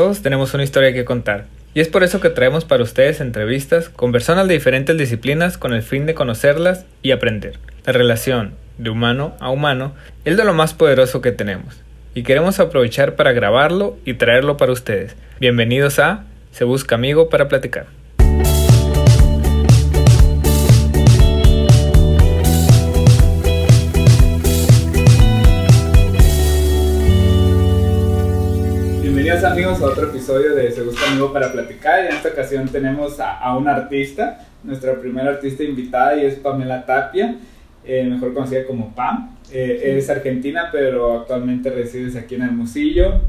Todos tenemos una historia que contar. Y es por eso que traemos para ustedes entrevistas con personas de diferentes disciplinas con el fin de conocerlas y aprender. La relación de humano a humano es de lo más poderoso que tenemos. Y queremos aprovechar para grabarlo y traerlo para ustedes. Bienvenidos a Se Busca Amigo para Platicar. Amigos a otro episodio de Se Busca Amigo para Platicar. En esta ocasión tenemos a, a una artista, nuestra primera artista invitada y es Pamela Tapia, eh, mejor conocida como Pam. Eh, es argentina, pero actualmente resides aquí en Hermosillo.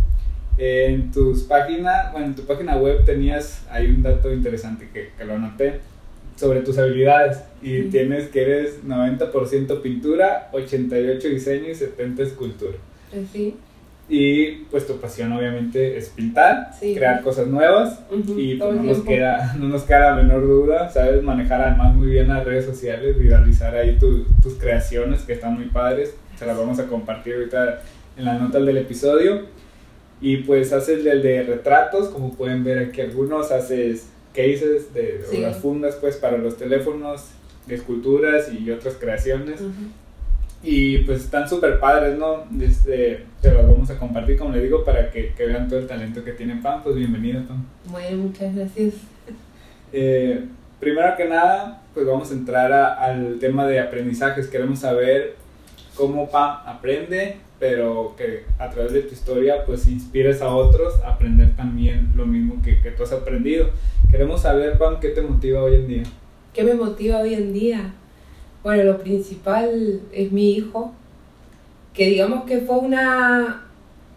Eh, en tus páginas, bueno, en tu página web tenías ahí un dato interesante que, que lo anoté sobre tus habilidades y tienes que eres 90% pintura, 88 diseño y 70 escultura. Sí. Y pues tu pasión obviamente es pintar, Sí. crear cosas nuevas y pues, no, nos queda, no nos queda la menor duda, sabes manejar además muy bien las redes sociales, viralizar ahí tu- tus creaciones que están muy padres, se las vamos a compartir ahorita en las notas del episodio. Y pues haces el de retratos, como pueden ver aquí algunos, haces cases de o Sí. las fundas pues para los teléfonos, de esculturas y otras creaciones. Y pues están súper padres, ¿no? Este, te los vamos a compartir, como le digo, para que, que vean todo el talento que tiene Pam. Pues bienvenido, Pam. Bueno, muchas gracias. Eh, primero que nada, pues vamos a entrar a- al tema de aprendizajes. Queremos saber cómo Pam aprende, pero que a través de tu historia, pues inspires a otros a aprender también lo mismo que, que tú has aprendido. Queremos saber, Pam, qué te motiva hoy en día. ¿Qué me motiva hoy en día? Bueno, lo principal es mi hijo, que digamos que fue una,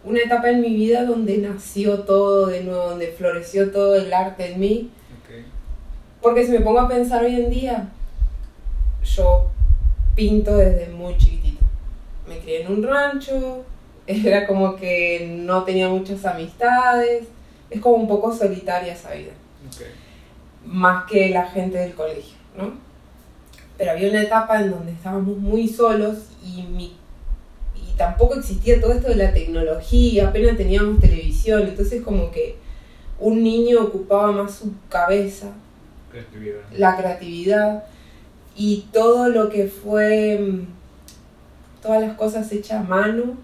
una etapa en mi vida donde nació todo de nuevo, donde floreció todo el arte en mí. Porque si me pongo a pensar hoy en día, yo pinto desde muy chiquitito. Me crié en un rancho, era como que no tenía muchas amistades, es como un poco solitaria esa vida. Ok. más que la gente del colegio, ¿no? Pero había una etapa en donde estábamos muy solos y, mi, y tampoco existía todo esto de la tecnología, apenas teníamos televisión, entonces como que un niño ocupaba más su cabeza, Creatividad. la creatividad y todo lo que fue, mm, todas las cosas hechas a mano,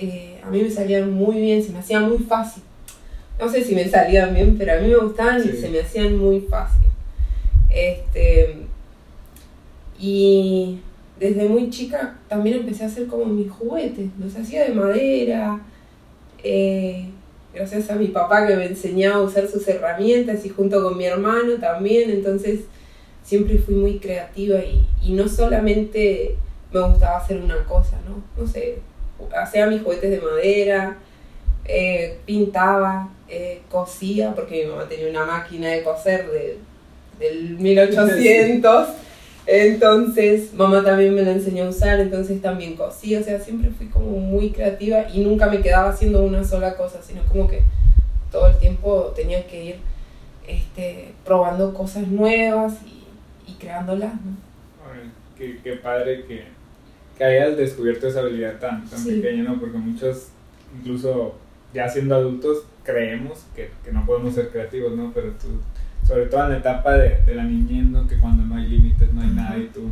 eh, a mí me salían muy bien, se me hacía muy fácil. No sé si me salían bien, pero a mí me gustaban Sí. y se me hacían muy fácil. Este, y desde muy chica también empecé a hacer como mis juguetes, los hacía de madera, eh, gracias a mi papá que me enseñaba a usar sus herramientas y junto con mi hermano también, entonces siempre fui muy creativa y, y no solamente me gustaba hacer una cosa, ¿no? No sé, hacía mis juguetes de madera, eh, pintaba, eh, cosía, porque mi mamá tenía una máquina de coser de, del 1800. Entonces, mamá también me la enseñó a usar, entonces también cosí, o sea, siempre fui como muy creativa y nunca me quedaba haciendo una sola cosa, sino como que todo el tiempo tenía que ir este, probando cosas nuevas y, y creándolas, ¿no? Qué, qué padre que, que hayas descubierto esa habilidad tan, tan Sí. pequeña, ¿no? Porque muchos, incluso ya siendo adultos, creemos que, que no podemos ser creativos, ¿no? Pero tú, sobre todo en la etapa de, de la niñez, ¿no? Que cuando no hay límites, no hay nada y tú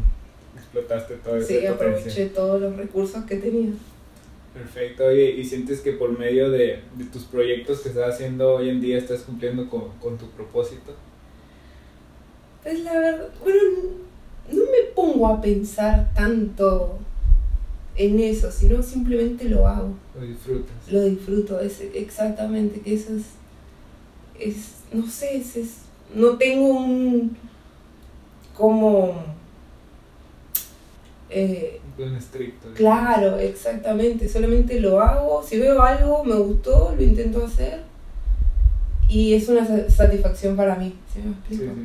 explotaste todo ese Sí, aproveché todos los recursos que tenía. Perfecto, oye, ¿y sientes que por medio de, de tus proyectos que estás haciendo hoy en día estás cumpliendo con, con tu propósito? Pues la verdad, bueno, no me pongo a pensar tanto en eso, sino simplemente lo hago, ¿Lo disfrutas? lo disfruto, es exactamente que eso es, es no sé, es, es- no tengo un, como, eh, Un plan estricto. claro, exactamente, solamente lo hago, si veo algo, me gustó, lo intento hacer y es una sa- satisfacción para mí, ¿sí me Sí, explico? sí.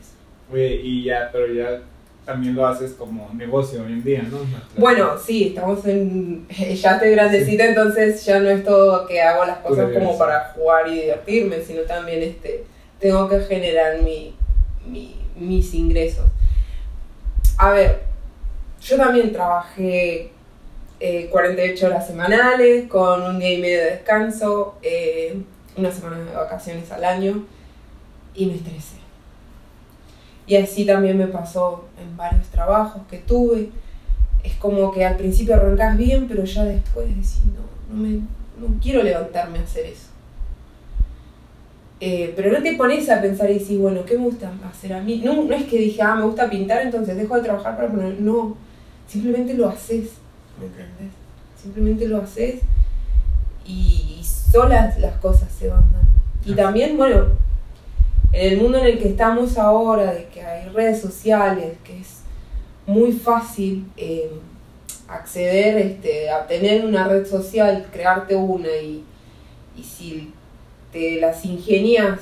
Eso. Oye, y ya, pero ya también lo haces como negocio hoy en día, ¿no? Bueno, sí, estamos en. Ya estoy grandecita, entonces ya no es todo que hago las cosas como para jugar y divertirme, sino también este, tengo que generar mi, mi- mis ingresos. A ver, yo también trabajé eh, 48 horas semanales con un día y medio de descanso. eh, una semana de vacaciones al año y me estresé. Y así también me pasó en varios trabajos que tuve. Es como que al principio arrancas bien, pero ya después decís, no, no, me, no quiero levantarme a hacer eso. Eh, pero no te pones a pensar y decís, bueno, ¿qué me gusta hacer a mí? No, no es que dije, ah, me gusta pintar, entonces dejo de trabajar para poner. No, simplemente lo haces, ¿me entendés? Simplemente lo haces y, solas las cosas se van dando. Y también, bueno, en el mundo en el que estamos ahora, de que hay redes sociales, que es muy fácil eh, acceder este, a tener una red social, crearte una y, y si te las ingenias,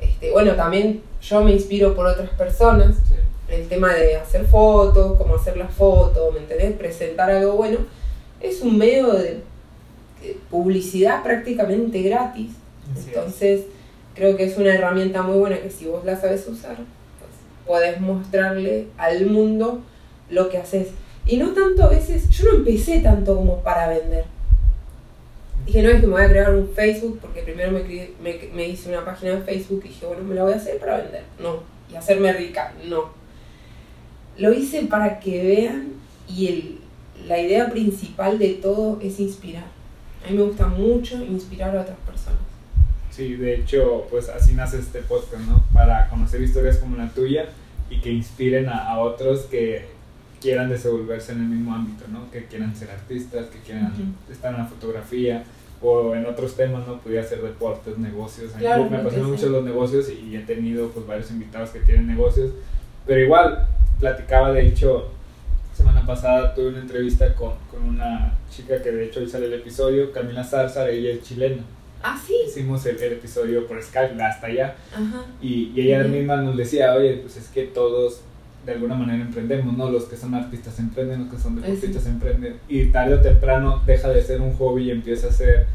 este, bueno, también yo me inspiro por otras personas, el tema de hacer fotos, cómo hacer las fotos, ¿me entendés? Presentar algo bueno, es un medio de publicidad prácticamente gratis. Entonces, creo que es una herramienta muy buena que si vos la sabes usar, pues podés mostrarle al mundo lo que haces. Y no tanto a veces, yo no empecé tanto como para vender. Dije, no es que me voy a crear un Facebook, porque primero me, me, me hice una página de Facebook y dije, bueno, me la voy a hacer para vender. No. Y hacerme rica. No. Lo hice para que vean y el, la idea principal de todo es inspirar. A mí me gusta mucho inspirar a otras personas. Sí, de hecho, pues así nace este podcast, ¿no? Para conocer historias como la tuya y que inspiren a, otros que quieran desenvolverse en el mismo ámbito, ¿no? Que quieran ser artistas, que quieran estar en la fotografía o en otros temas, ¿no? Podría ser deportes, negocios. A mí me apasionan mucho los negocios y he tenido pues varios invitados que tienen negocios, pero igual platicaba de hecho semana pasada tuve una entrevista con, con, una chica que de hecho hoy sale el episodio, Camila Zarzar, ella es chilena. Ah, sí. Hicimos el, episodio por Skype hasta allá. Ajá. Y, y, ella misma nos decía, oye, pues es que todos de alguna manera emprendemos, ¿no? Los que son artistas emprenden, los que son deportistas emprenden. Y tarde o temprano deja de ser un hobby y empieza a ser,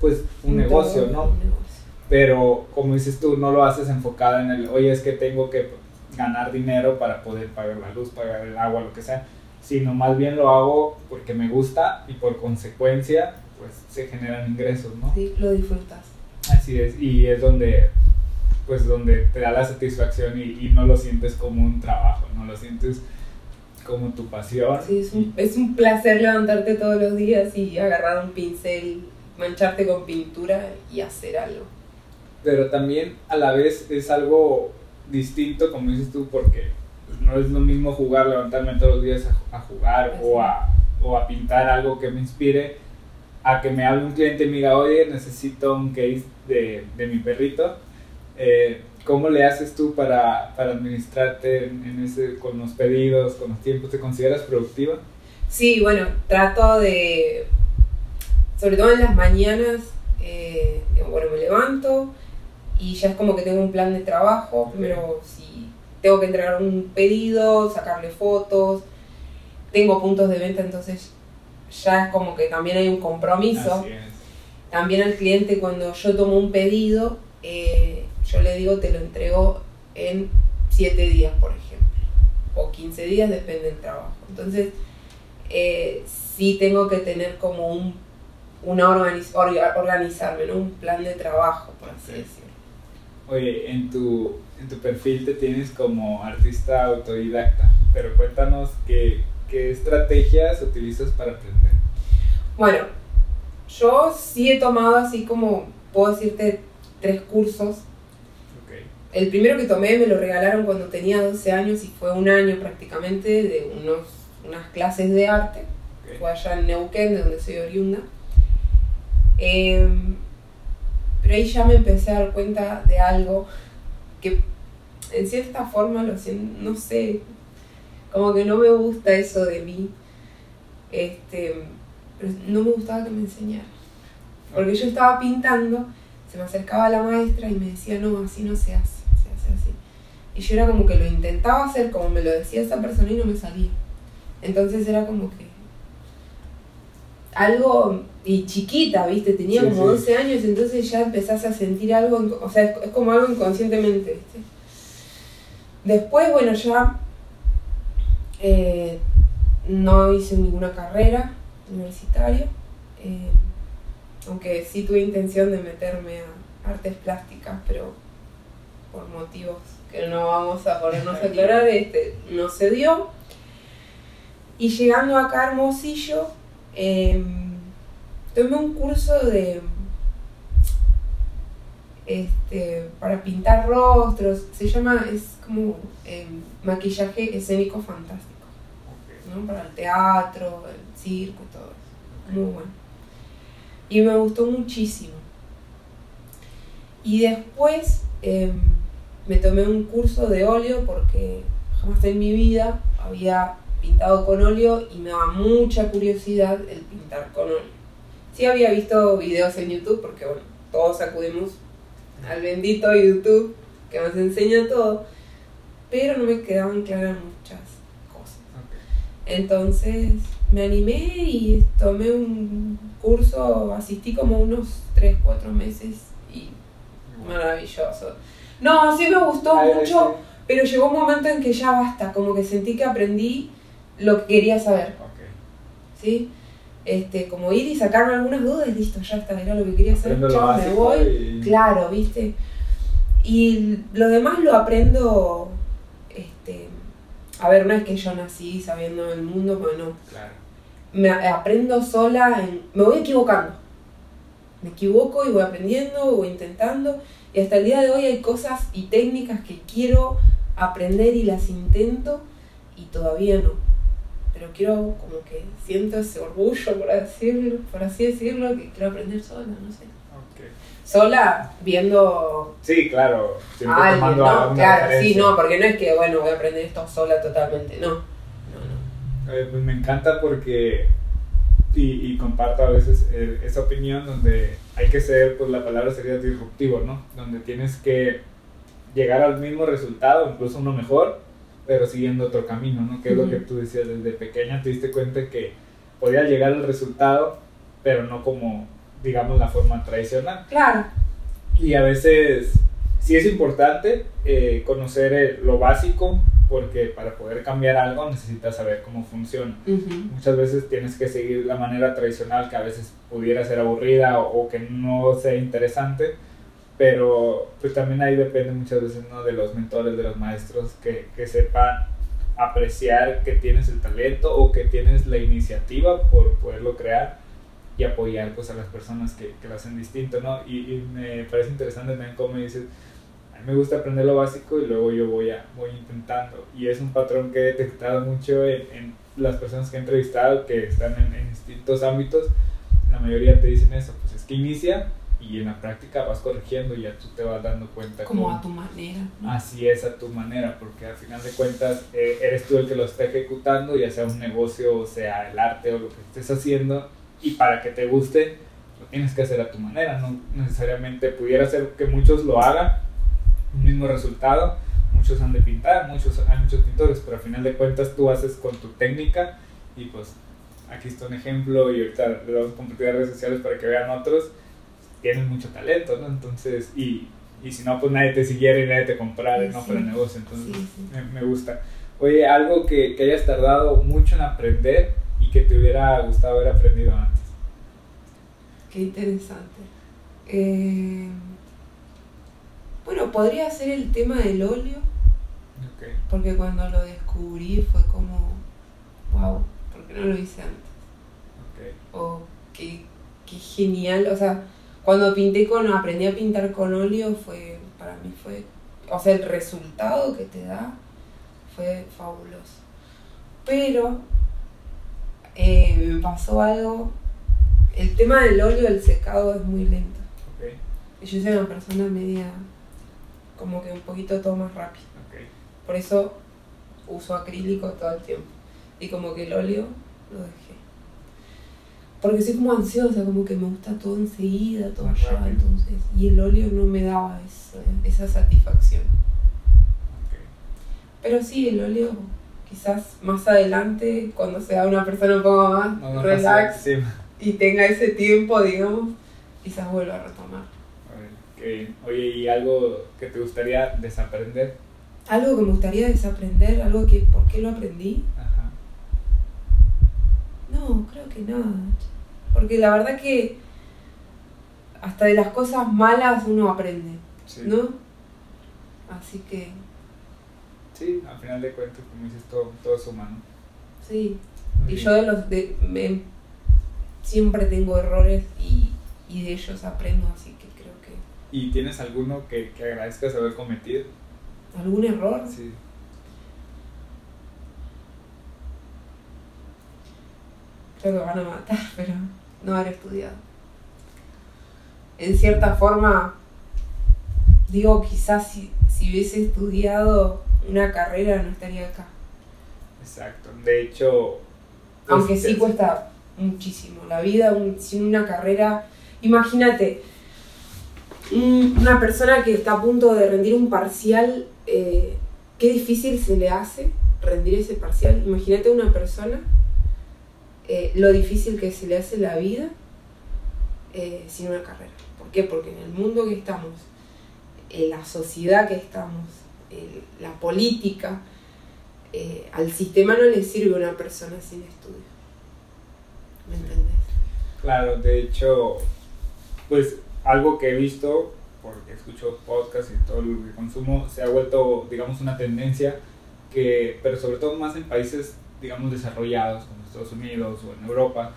pues, un, negocio, ¿no? Un negocio. Pero, como dices tú, no lo haces enfocada en el, oye, es que tengo que ganar dinero para poder pagar la luz, pagar el agua, lo que sea sino más bien lo hago porque me gusta y por consecuencia pues se generan ingresos, ¿no? Sí, lo disfrutas. Así es, y es donde pues donde te da la satisfacción y, no lo sientes como un trabajo, no lo sientes como tu pasión. Sí, es un, es un placer levantarte todos los días y agarrar un pincel, mancharte con pintura y hacer algo. Pero también a la vez es algo distinto, como dices tú, porque no es lo mismo jugar, levantarme todos los días a, jugar o a, o a, pintar algo que me inspire, a que me hable un cliente y me diga, oye, necesito un case de, de mi perrito. Eh, ¿Cómo le haces tú para, para administrarte en, ese, con los pedidos, con los tiempos? ¿Te consideras productiva? Sí, bueno, trato de, sobre todo en las mañanas, eh, bueno, me levanto y ya es como que tengo un plan de trabajo. Primero, si tengo que entregar un pedido, sacarle fotos, tengo puntos de venta, entonces ya es como que también hay un compromiso. También al cliente cuando yo tomo un pedido, eh, yo le digo te lo entrego en 7 días, por ejemplo, o 15 días, depende del trabajo. Entonces, eh, sí tengo que tener como un, una organizarme, un plan de trabajo, por así decirlo. Oye, en tu, en tu perfil te tienes como artista autodidacta, pero cuéntanos qué, qué estrategias utilizas para aprender. Bueno, yo sí he tomado así como, puedo decirte, tres cursos. Okay. El primero que tomé me lo regalaron cuando tenía 12 años y fue un año prácticamente de unos, unas clases de arte. Fue allá en Neuquén, de donde soy oriunda. Eh, pero ahí ya me empecé a dar cuenta de algo que en cierta forma lo siento, no sé, como que no me gusta eso de mí. Este, pero no me gustaba que me enseñara. Porque yo estaba pintando, se me acercaba la maestra y me decía, no, así no se hace así. Y yo era como que lo intentaba hacer como me lo decía esa persona y no me salía. Entonces era como que algo y chiquita, ¿viste? Tenía como 12 años, entonces ya empezás a sentir algo, o sea, es, como algo inconscientemente, ¿viste? Después, bueno, ya eh, no hice ninguna carrera universitaria, eh, aunque sí tuve intención de meterme artes plásticas, pero por motivos que no vamos a ponernos a aclarar, este, no se dio. Y llegando acá a Hermosillo, em, tomé un curso de este, para pintar rostros, se llama, es como em, maquillaje escénico fantástico, ¿no? Para el teatro, el circo todo eso. Muy bueno. Y me gustó muchísimo. Y después em, me tomé un curso de óleo porque jamás en mi vida había pintado con óleo y me daba mucha curiosidad el pintar con óleo. Sí había visto videos en YouTube porque bueno, todos acudimos al bendito YouTube que nos enseña todo, pero no me quedaban claras muchas cosas. Entonces me animé y tomé un curso, asistí como unos 3, 4 meses y maravilloso. No, sí me gustó mucho, pero llegó un momento en que ya basta, como que sentí que aprendí lo que quería saber. ¿Sí? Este, como ir y sacarme algunas dudas y listo, ya está, era lo que quería hacer, chao, me voy. Claro, ¿viste? Y lo demás lo aprendo, este, a ver, no es que yo nací sabiendo el mundo, bueno, claro. me aprendo sola, me voy equivocando. Me equivoco y voy aprendiendo, voy intentando y hasta el día de hoy hay cosas y técnicas que quiero aprender y las intento y todavía no. Pero quiero como que siento ese orgullo, por, decirlo, por así decirlo, que quiero aprender sola, no sé. Sola, viendo... Sí, claro. A alguien, ¿no? Claro, sí, no, porque no es que, bueno, voy a aprender esto sola totalmente, no. no, no. Eh, pues me encanta porque y, comparto a veces eh, esa opinión donde hay que ser, pues la palabra sería disruptivo, ¿no? Donde tienes que llegar al mismo resultado, incluso uno mejor, pero siguiendo otro camino, ¿no? Que es lo que tú decías, desde pequeña te diste cuenta que podías llegar al resultado, pero no como, digamos, la forma tradicional. Claro. Y a veces sí es importante eh, conocer eh, lo básico, porque para poder cambiar algo necesitas saber cómo funciona. Muchas veces tienes que seguir la manera tradicional que a veces pudiera ser aburrida o, que no sea interesante, pero pues también ahí depende muchas veces ¿no? de los mentores, de los maestros que, que sepan apreciar que tienes el talento o que tienes la iniciativa por poderlo crear y apoyar pues a las personas que, que lo hacen distinto, ¿no? Y, y me parece interesante también cómo dices, me gusta aprender lo básico y luego yo voy, a, voy intentando. Y es un patrón que he detectado mucho en, las personas que he entrevistado que están en, distintos ámbitos. La mayoría te dicen eso, pues es que inicia y en la práctica vas corrigiendo y ya tú te vas dando cuenta. Como a tu manera. Así es, a tu manera, porque al final de cuentas eh, eres tú el que lo está ejecutando, ya sea un negocio o sea el arte o lo que estés haciendo, y para que te guste, lo tienes que hacer a tu manera, no necesariamente pudiera ser que muchos lo hagan, un mismo resultado. Muchos han de pintar, muchos, hay muchos pintores, pero al final de cuentas tú haces con tu técnica y pues aquí está un ejemplo y ahorita le vamos a compartir a redes sociales para que vean otros. Tienen mucho talento, ¿no? Entonces, y, y si no, pues nadie te siguiera y nadie te comprara, ¿no? Para el negocio, entonces Me, me, gusta. Oye, algo que, que hayas tardado mucho en aprender y que te hubiera gustado haber aprendido antes. Qué interesante. Eh bueno, podría ser el tema del óleo. Porque cuando lo descubrí fue como, wow, ¿por qué no lo hice antes? O qué, qué, genial, o sea, cuando pinté con, aprendí a pintar con óleo fue, para mí fue, o sea, el resultado que te da fue fabuloso. Pero eh, me pasó algo, el tema del óleo, el secado es muy lento. Y yo soy una persona media como que un poquito todo más rápido. Por eso uso acrílico todo el tiempo. Y como que el óleo lo dejé. Porque soy como ansiosa, como que me gusta todo enseguida, todo allá, entonces. Y el óleo no me daba esa, satisfacción. Pero sí, el óleo, quizás más adelante, cuando sea una persona un poco más relax y tenga ese tiempo, digamos, quizás vuelva a retomar. Oye, ¿y algo que te gustaría desaprender? Algo que me gustaría desaprender, algo que, ¿por qué lo aprendí? Ajá. No, creo que nada. Porque la verdad que hasta de las cosas malas uno aprende, Sí. ¿no? Así que, Sí, al final de cuentas, como dices, todo, todo es humano. sí. Muy Y bien. yo de los de, me- siempre tengo errores y, y de ellos aprendo, así ¿Y tienes alguno que, que agradezcas haber cometido? algún error. Sí. Creo que van a matar, pero no haber estudiado. En cierta forma, digo, quizás si, si hubiese estudiado una carrera no estaría acá. Exacto. De hecho... pues, Aunque sí es- cuesta muchísimo. La vida un- sin una carrera. Imagínate, una persona que está a punto de rendir un parcial, eh, qué difícil se le hace rendir ese parcial. Imagínate una persona, eh, lo difícil que se le hace la vida eh, sin una carrera. ¿Por qué? Porque en el mundo que estamos, en la sociedad que estamos, en la política, al sistema no le sirve una persona sin estudio. ¿Me entendés? Claro, de hecho, pues algo que he visto, porque escucho podcasts y todo lo que consumo, se ha vuelto, digamos, una tendencia que, pero sobre todo más en países, digamos, desarrollados, como Estados Unidos o en Europa,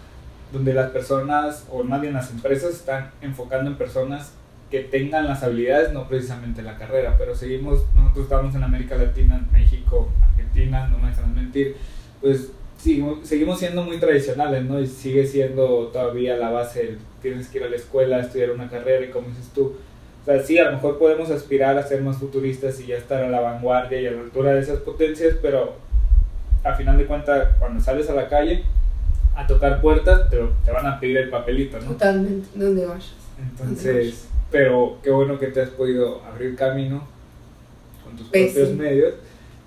donde las personas, o más bien las empresas, están enfocando en personas que tengan las habilidades, no precisamente la carrera, pero seguimos, nosotros estamos en América Latina, México, Argentina, no me dejan mentir, pues seguimos, seguimos siendo muy tradicionales, ¿no? Y sigue siendo todavía la base, el, tienes que ir a la escuela, estudiar una carrera y como dices tú, o sea, sí, a lo mejor podemos aspirar a ser más futuristas y ya estar a la vanguardia y a la altura de esas potencias, pero a final de cuentas, cuando sales a la calle a tocar puertas, te, te van a pedir el papelito, ¿no? Totalmente, donde vayas. Entonces, pero qué bueno que te has podido abrir camino con tus Pues propios sí. medios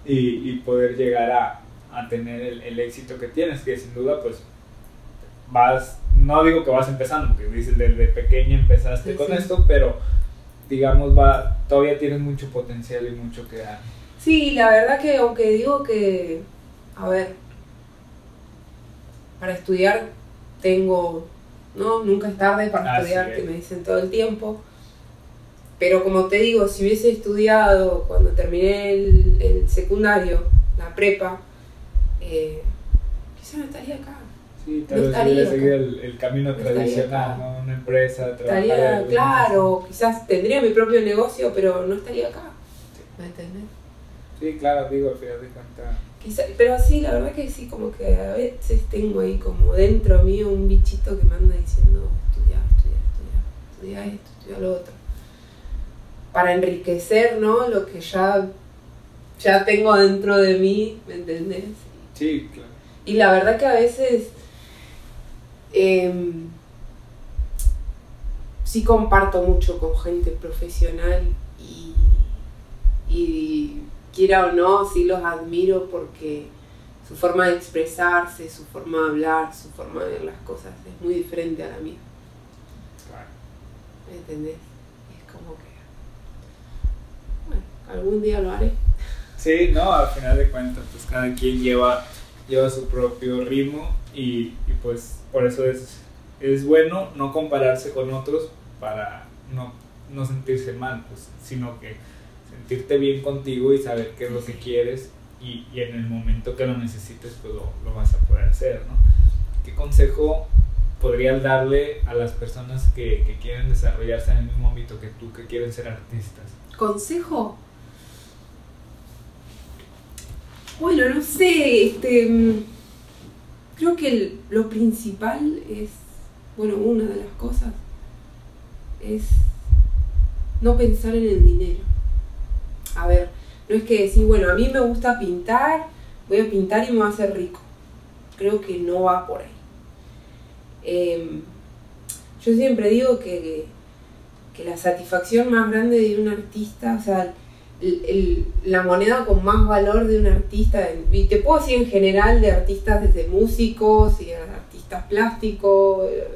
y, y poder llegar a, a tener el, el éxito que tienes, que sin duda pues vas, no digo que vas empezando, porque dices desde pequeña empezaste Sí, con sí. esto, pero digamos va, todavía tienes mucho potencial y mucho que dar. Sí, la verdad que aunque digo que, a ver, para estudiar tengo, ¿no? Nunca es tarde para Así estudiar, es. que me dicen todo el tiempo. Pero como te digo, si hubiese estudiado cuando terminé el, el secundario, la prepa, eh, quizá no estaría acá. Sí, tal No vez estaría hubiera seguido el, el camino No tradicional. ¿no? Una empresa, Estaría, claro, quizás tendría mi propio negocio, pero no estaría acá. ¿Me entendés? Sí, claro, digo, al final de cuentas. Quizá- pero sí, la verdad que sí, como que a veces tengo ahí como dentro mío un bichito que me anda diciendo estudiar, estudiar, estudiar, estudiar esto, estudiar lo otro. Para enriquecer, ¿no? Lo que ya, ya tengo dentro de mí, ¿me entendés? Sí, claro. Y la verdad que a veces em, sí comparto mucho con gente profesional y, y quiera o no, sí los admiro porque su forma de expresarse, su forma de hablar, su forma de ver las cosas es muy diferente a la mía, claro. ¿me entendés? Es como que, bueno, algún día lo haré. Sí, no, al final de cuentas, pues cada quien lleva, lleva su propio ritmo y, y pues por eso es, es bueno no compararse con otros para no, no sentirse mal, pues, sino que sentirte bien contigo y saber qué es lo que quieres y, y en el momento que lo necesites, pues lo, lo vas a poder hacer, ¿no? ¿Qué consejo podrías darle a las personas que, que quieren desarrollarse en el mismo ámbito que tú, que quieren ser artistas? ¿Consejo? Bueno, no sé, este, mm, creo que lo principal es, bueno, una de las cosas es no pensar en el dinero. A ver, no es que decir, bueno, a mí me gusta pintar, voy a pintar y me voy a hacer rico. Creo que no va por ahí. Em, yo siempre digo que, que la satisfacción más grande de un artista, o sea, el- el- la moneda con más valor de un artista, y te puedo decir en general de artistas desde músicos y artistas plásticos, eh,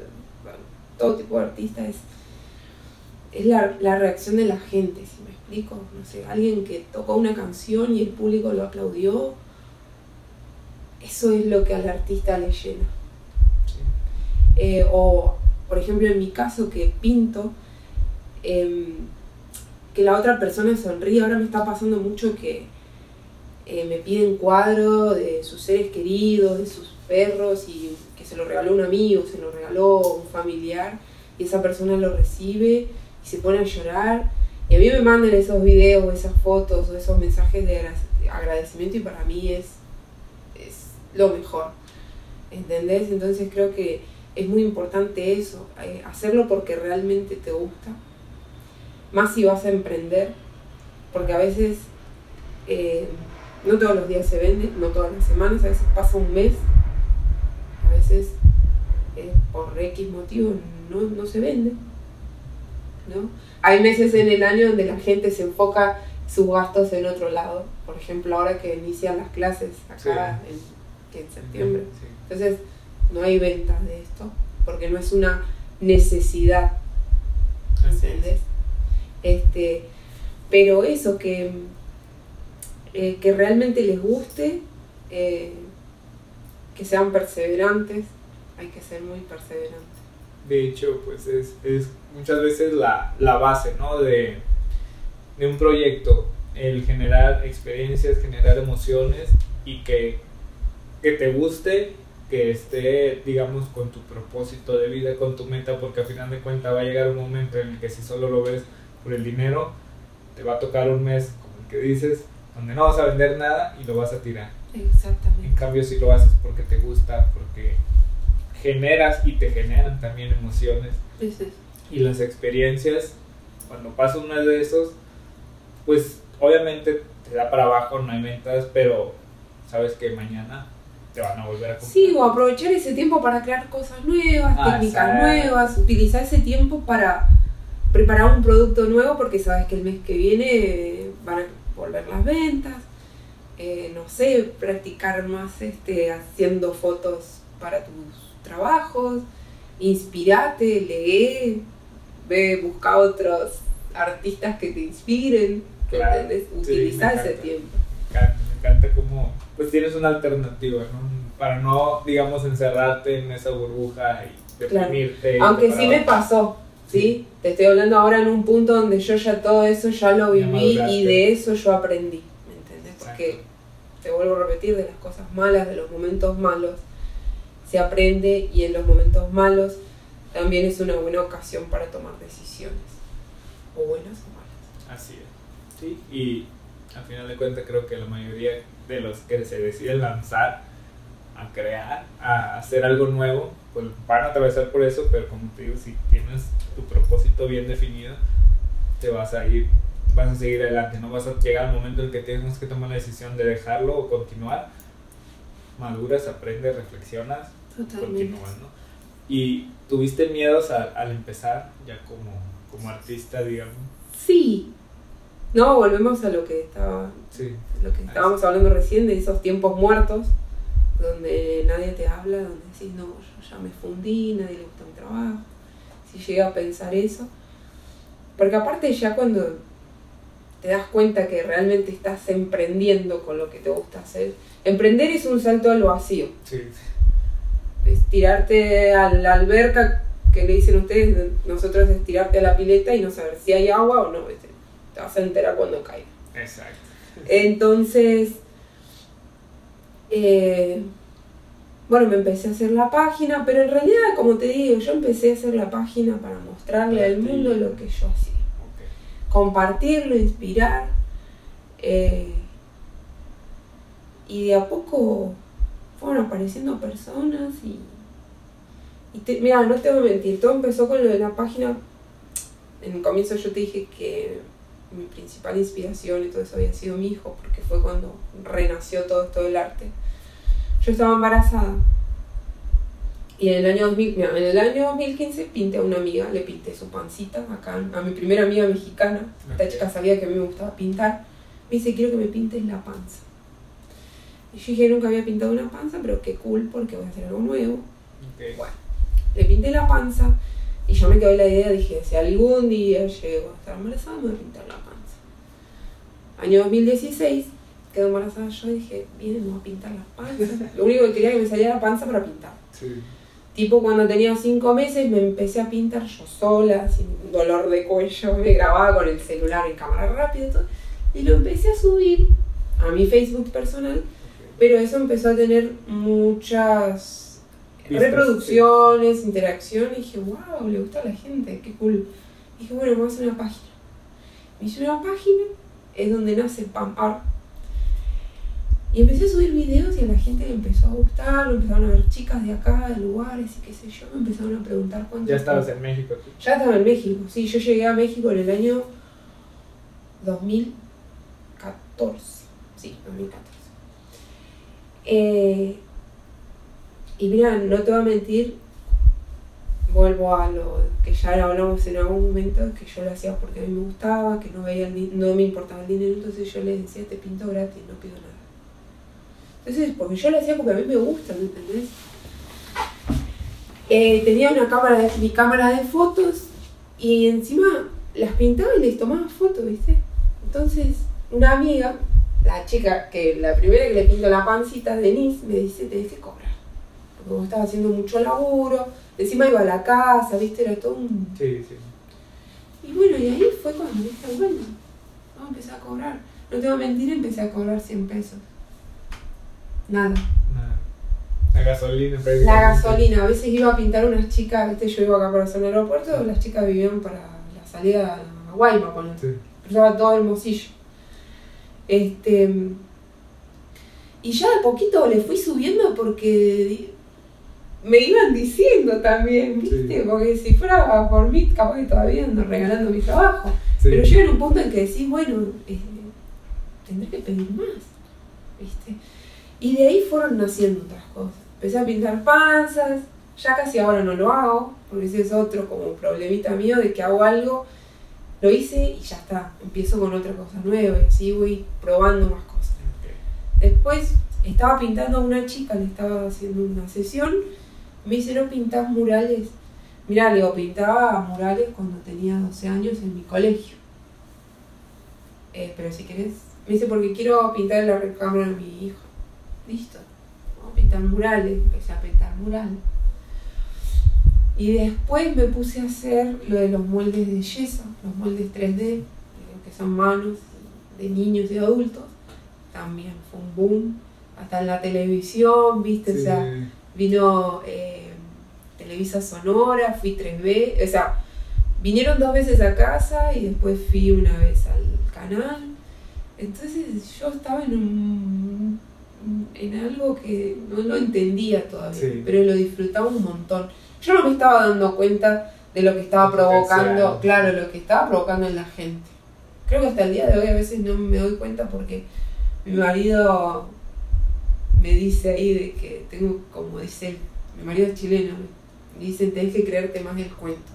bueno, todo tipo de artistas, es, es la, la reacción de la gente, si me explico. No sé, alguien que tocó una canción y el público lo aplaudió, eso es lo que al artista le llena. Sí. Eh, o, por ejemplo en mi caso que pinto, em, que la otra persona sonríe. Ahora me está pasando mucho que eh, me piden cuadros de sus seres queridos, de sus perros, y que se lo regaló un amigo, se lo regaló un familiar, y esa persona lo recibe y se pone a llorar. Y a mí me mandan esos videos, esas fotos, o esos mensajes de agradecimiento, y para mí es, es lo mejor. ¿Entendés? Entonces creo que es muy importante eso, eh, hacerlo porque realmente te gusta más si vas a emprender, porque a veces eh, no todos los días se vende, no todas las semanas, a veces pasa un mes, a veces eh, por X motivo no, se vende. ¿no? Hay meses en el año donde la gente se enfoca sus gastos en otro lado, por ejemplo ahora que inician las clases acá en, septiembre. Entonces no hay venta de esto, porque no es una necesidad. ¿Entendés? Este, pero eso, que, eh, que realmente les guste, eh, que sean perseverantes, hay que ser muy perseverantes. De hecho, pues es, es muchas veces la, la base ¿no? de, de un proyecto, el generar experiencias, generar emociones y que, que te guste que esté, digamos, con tu propósito de vida, con tu meta, porque al final de cuentas va a llegar un momento en el que si solo lo ves por el dinero, te va a tocar un mes, como el que dices, donde no vas a vender nada y lo vas a tirar. Exactamente. En cambio, si lo haces porque te gusta, porque generas y te generan también emociones. Y las experiencias, cuando pasa uno de esos, pues obviamente te da para abajo, no hay ventas, pero sabes que mañana te van a volver a comprar. Sí, o aprovechar ese tiempo para crear cosas nuevas, ah, técnicas nuevas, utilizar ese tiempo para preparar un producto nuevo porque sabes que el mes que viene van a volver las ventas. Eh, no sé, practicar más este, haciendo fotos para tus trabajos, inspirate, lee, ve, busca otros artistas que te inspiren, claro, Utiliza ese tiempo. Me encanta, me encanta cómo pues tienes una alternativa, ¿no? Para no, digamos, encerrarte en esa burbuja y deprimirte. Aunque sí me pasó, ¿sí? Te estoy hablando ahora en un punto donde yo ya todo eso ya lo viví y de eso yo aprendí, ¿me entendés? Porque te vuelvo a repetir, de las cosas malas, de los momentos malos, se aprende y en los momentos malos también es una buena ocasión para tomar decisiones, o buenas o malas. Así es, sí, y al final de cuentas creo que la mayoría de los que se deciden lanzar a crear, a hacer algo nuevo, pues van a atravesar por eso, pero como te digo, si tienes tu propósito bien definido, te vas a ir, vas a seguir adelante, no vas a llegar al momento en que tienes que tomar la decisión de dejarlo o continuar, maduras, aprendes, reflexionas, continúas, ¿no? ¿Y tuviste miedos al, empezar ya como, como artista, digamos? Sí. No, volvemos a lo que estaba, lo que estábamos hablando recién de esos tiempos muertos donde nadie te habla, donde decís, no, yo ya me fundí, nadie le gusta mi trabajo, si llega a pensar eso. Porque aparte ya cuando te das cuenta que realmente estás emprendiendo con lo que te gusta hacer, emprender es un salto al vacío. Sí. Es tirarte a la alberca que le dicen ustedes, nosotros es tirarte a la pileta y no saber si hay agua o no, te vas a enterar cuando caiga. Exacto. Entonces, eh, bueno, me empecé a hacer la página, pero en realidad, como te digo, yo empecé a hacer la página para mostrarle al mundo lo que yo hacía. Compartirlo, inspirar. Eh, y de a poco fueron apareciendo personas y... y mira, no te voy a mentir, todo empezó con lo de la página. En el comienzo yo te dije que mi principal inspiración y todo eso había sido mi hijo, porque fue cuando renació todo esto del arte. Yo estaba embarazada y en el año 2000, en el año 2015 pinté a una amiga, le pinté su pancita acá, a mi primera amiga mexicana. Esta chica sabía que a mí me gustaba pintar. Me dice, quiero que me pintes la panza. Y yo dije, nunca había pintado una panza, pero qué cool porque voy a hacer algo nuevo. Bueno, le pinté la panza y yo me quedé la idea, dije, si algún día llego a estar embarazada, me voy a pintar la panza. Año 2016, quedó embarazada yo y dije, bien, me voy a pintar la panza. Lo único que quería que me saliera la panza para pintar. Sí. Tipo cuando tenía cinco meses me empecé a pintar yo sola, sin dolor de cuello, me grababa con el celular en cámara rápida y todo. Y lo empecé a subir a mi Facebook personal, pero eso empezó a tener muchas reproducciones, interacciones, y dije, wow, le gusta a la gente, qué cool. Y dije, bueno, vamos a hacer una página. Me hice una página, es donde nace Pam Art. Y empecé a subir videos y a la gente le empezó a gustar, lo empezaron a ver chicas de acá, de lugares y qué sé yo, me empezaron a preguntar cuánto. Ya estabas en México. tú. Ya estaba en México, sí, yo llegué a México en el año 2014. Sí, 2014. Eh, y mira, no te voy a mentir, vuelvo a lo que ya hablamos en algún momento, que yo lo hacía porque a mí me gustaba, que no, veía el no me importaba el dinero, entonces yo les decía, te pinto gratis, no pido nada. Entonces, porque yo lo hacía porque a mí me gusta, ¿me entendés? Eh, tenía una cámara, de, mi cámara de fotos y encima las pintaba y les tomaba fotos, ¿viste? Entonces, una amiga, la chica que la primera que le pinto la pancita, Denise, me dice, tenés que cobrar. Porque vos estabas haciendo mucho laburo, encima iba a la casa, ¿viste? Era todo un... Sí, sí. Y bueno, y ahí fue cuando dije, bueno, vamos a empezar a cobrar. No te voy a mentir, empecé a cobrar 100 pesos. Nada. Nada. La gasolina. La gasolina, a veces iba a pintar unas chicas, ¿viste? Yo iba acá para hacer el aeropuerto, las chicas vivían para la salida a Guayma, con Sí. cruzaba todo Hermosillo. Este. Y ya de poquito le fui subiendo porque me iban diciendo también, ¿viste? Sí. Porque si fuera por mí, capaz que todavía ando regalando mi trabajo. Sí. Pero llega un punto en que decís, bueno, eh, tendré que pedir más, ¿viste? Y de ahí fueron naciendo otras cosas. Empecé a pintar panzas, ya casi ahora no lo hago, porque ese es otro como problemita mío de que hago algo, lo hice y ya está, empiezo con otra cosa nueva y así voy probando más cosas. Después estaba pintando a una chica, le estaba haciendo una sesión, me dice, ¿no pintás murales? Mirá, le digo, pintaba murales cuando tenía 12 años en mi colegio. Eh, pero si querés, me dice, porque quiero pintar la recámara de mi hijo. Listo, pintar murales, empecé a pintar murales. Y después me puse a hacer lo de los moldes de yeso, los moldes 3D, eh, que son manos de niños y adultos. También fue un boom. Hasta en la televisión, ¿viste? O sea, vino eh, Televisa Sonora, fui 3B, o sea, vinieron dos veces a casa y después fui una vez al canal. Entonces yo estaba en un, en algo que no lo entendía todavía, Sí. pero lo disfrutaba un montón. Yo no me estaba dando cuenta de lo que estaba provocando, claro, lo que estaba provocando en la gente. Creo que hasta el día de hoy a veces no me doy cuenta porque mi marido me dice ahí de que tengo, como dice él, mi marido es chileno, me dice tenés que creerte más el cuento.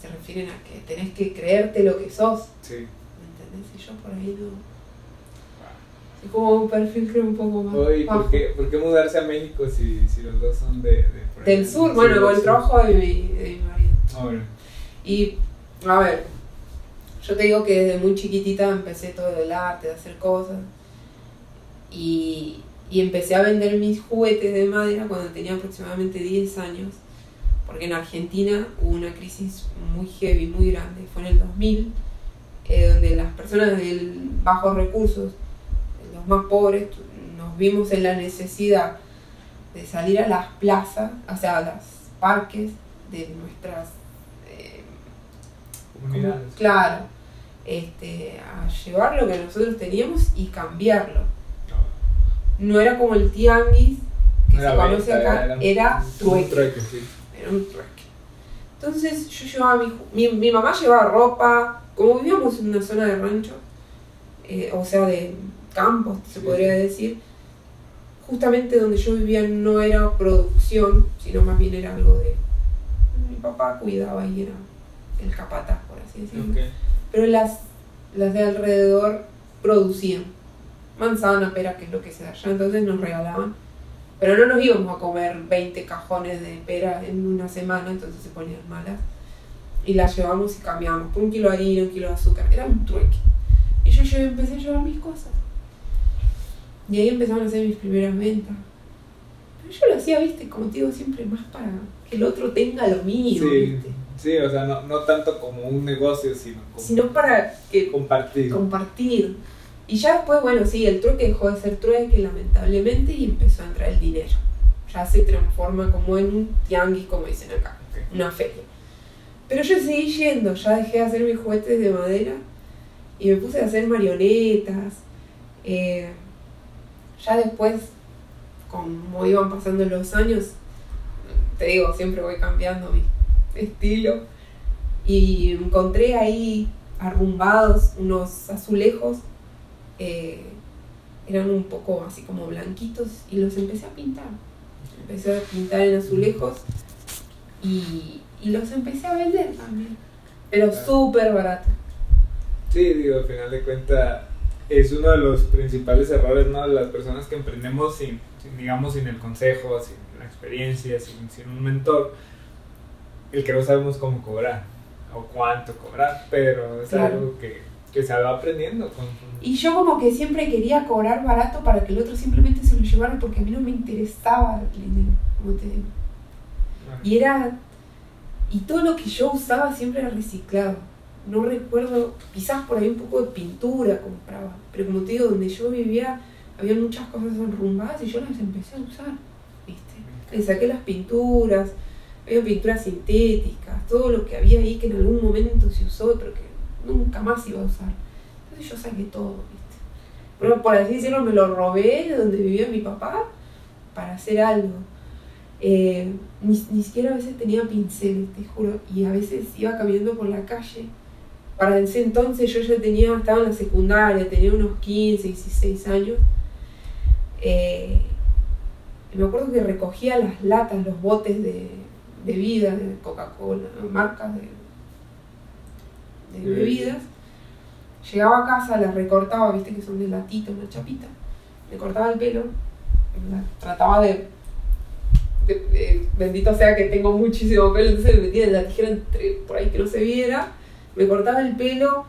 Se refieren a que tenés que creerte lo que sos, Sí. ¿me entendés? Y yo por ahí no. Como un perfil creo un poco más. Oye. ¿por qué, ¿por qué mudarse a México si, si los dos son de, de por Del sur, Sí, bueno, con el trabajo de mi, de mi marido. Ah, bueno. Y, a ver, yo te digo que desde muy chiquitita empecé todo el arte, de hacer cosas. Y, y empecé a vender mis juguetes de madera cuando tenía aproximadamente 10 años. Porque en Argentina hubo una crisis muy heavy, muy grande. Fue en el 2000, eh, donde las personas de bajos recursos, los más pobres, nos vimos en la necesidad de salir a las plazas, o sea, a los parques de nuestras eh, Comunidades. como- claro, este, a llevar lo que nosotros teníamos y cambiarlo. No era como el tianguis que se conoce venta, acá, era era un trueque. trueque, sí. Era un trueque. Entonces yo llevaba mi, mi, mi mamá llevaba ropa, como vivíamos en una zona de rancho, eh, o sea, de campos, se Sí, podría decir, justamente donde yo vivía no era producción, sino más bien era algo de... Mi papá cuidaba y era el capataz, por así decirlo Ok. pero las, las de alrededor producían manzana, pera, que es lo que se da allá, entonces nos regalaban. Pero no nos íbamos a comer 20 cajones de pera en una semana, entonces se ponían malas. Y las llevamos y cambiamos por un kilo de harina, un kilo de azúcar, era un trueque. Y yo llevé- empecé a llevar mis cosas. Y ahí empezaron a hacer mis primeras ventas. Pero yo lo hacía, viste, como te digo, siempre más para que el otro tenga lo mío, Sí, ¿viste? sí, o sea, no, no tanto como un negocio, sino como Sino para que compartir. compartir. Y ya después, bueno, sí, el trueque dejó de ser trueque, lamentablemente, y empezó a entrar el dinero. Ya se transforma como en un tianguis, como dicen acá, Ok. una feria. Pero yo seguí yendo, ya dejé de hacer mis juguetes de madera y me puse a hacer marionetas. Eh, ya después, como iban pasando los años, te digo, siempre voy cambiando mi estilo. Y encontré ahí arrumbados unos azulejos, eh, eran un poco así como blanquitos, y los empecé a pintar. Empecé a pintar en azulejos y, y los empecé a vender también, pero súper barato. Sí, digo, al final de cuentas es uno de los principales errores, ¿no? De las personas que emprendemos sin, sin, digamos, sin el consejo, sin la experiencia, sin, sin un mentor, el que no sabemos cómo cobrar o cuánto cobrar, pero es Claro. algo que, que se va aprendiendo con... Y yo como que siempre quería cobrar barato para que el otro simplemente se lo llevara porque a mí no me interesaba el dinero, como te digo. Y era. Y todo lo que yo usaba siempre era reciclado. No recuerdo, quizás por ahí un poco de pintura compraba. Pero como te digo, donde yo vivía había muchas cosas enrumbadas y yo las empecé a usar. ¿Viste? Le saqué las pinturas, había pinturas sintéticas, todo lo que había ahí que en algún momento se usó, pero que nunca más iba a usar. Entonces yo saqué todo, ¿viste? Pero por así decirlo, me lo robé de donde vivía mi papá para hacer algo. Eh, ni, ni siquiera a veces tenía pinceles, te juro, y a veces iba caminando por la calle. Para ese entonces yo ya tenía, estaba en la secundaria, tenía unos 15, 16 años. Eh, me acuerdo que recogía las latas, los botes de, de vida, de Coca-Cola, marcas de, de bebidas. Llegaba a casa, las recortaba, viste que son de latita, una chapita. Le cortaba el pelo, la- trataba de, de- de- Bendito sea que tengo muchísimo pelo, entonces me metía en la tijera entre, por ahí que no se viera. Me cortaba el pelo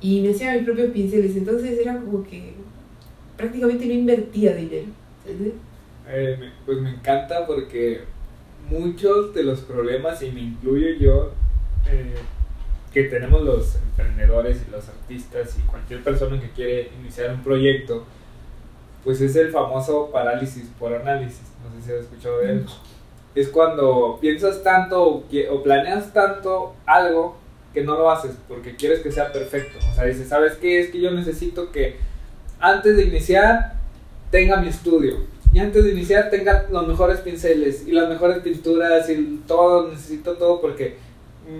y me hacía mis propios pinceles. Entonces era como que prácticamente no invertía dinero. ¿entendés? Eh, me- pues me encanta porque muchos de los problemas, y me incluyo yo, eh, que tenemos los emprendedores y los artistas y cualquier persona que quiere iniciar un proyecto, pues es el famoso parálisis por análisis. No sé si has escuchado de él. Es cuando piensas tanto o, o planeas tanto algo que no lo haces porque quieres que sea perfecto. O sea, dices, ¿sabes qué? Es que yo necesito que antes de iniciar tenga mi estudio. Y antes de iniciar tenga los mejores pinceles y las mejores pinturas y todo, necesito todo porque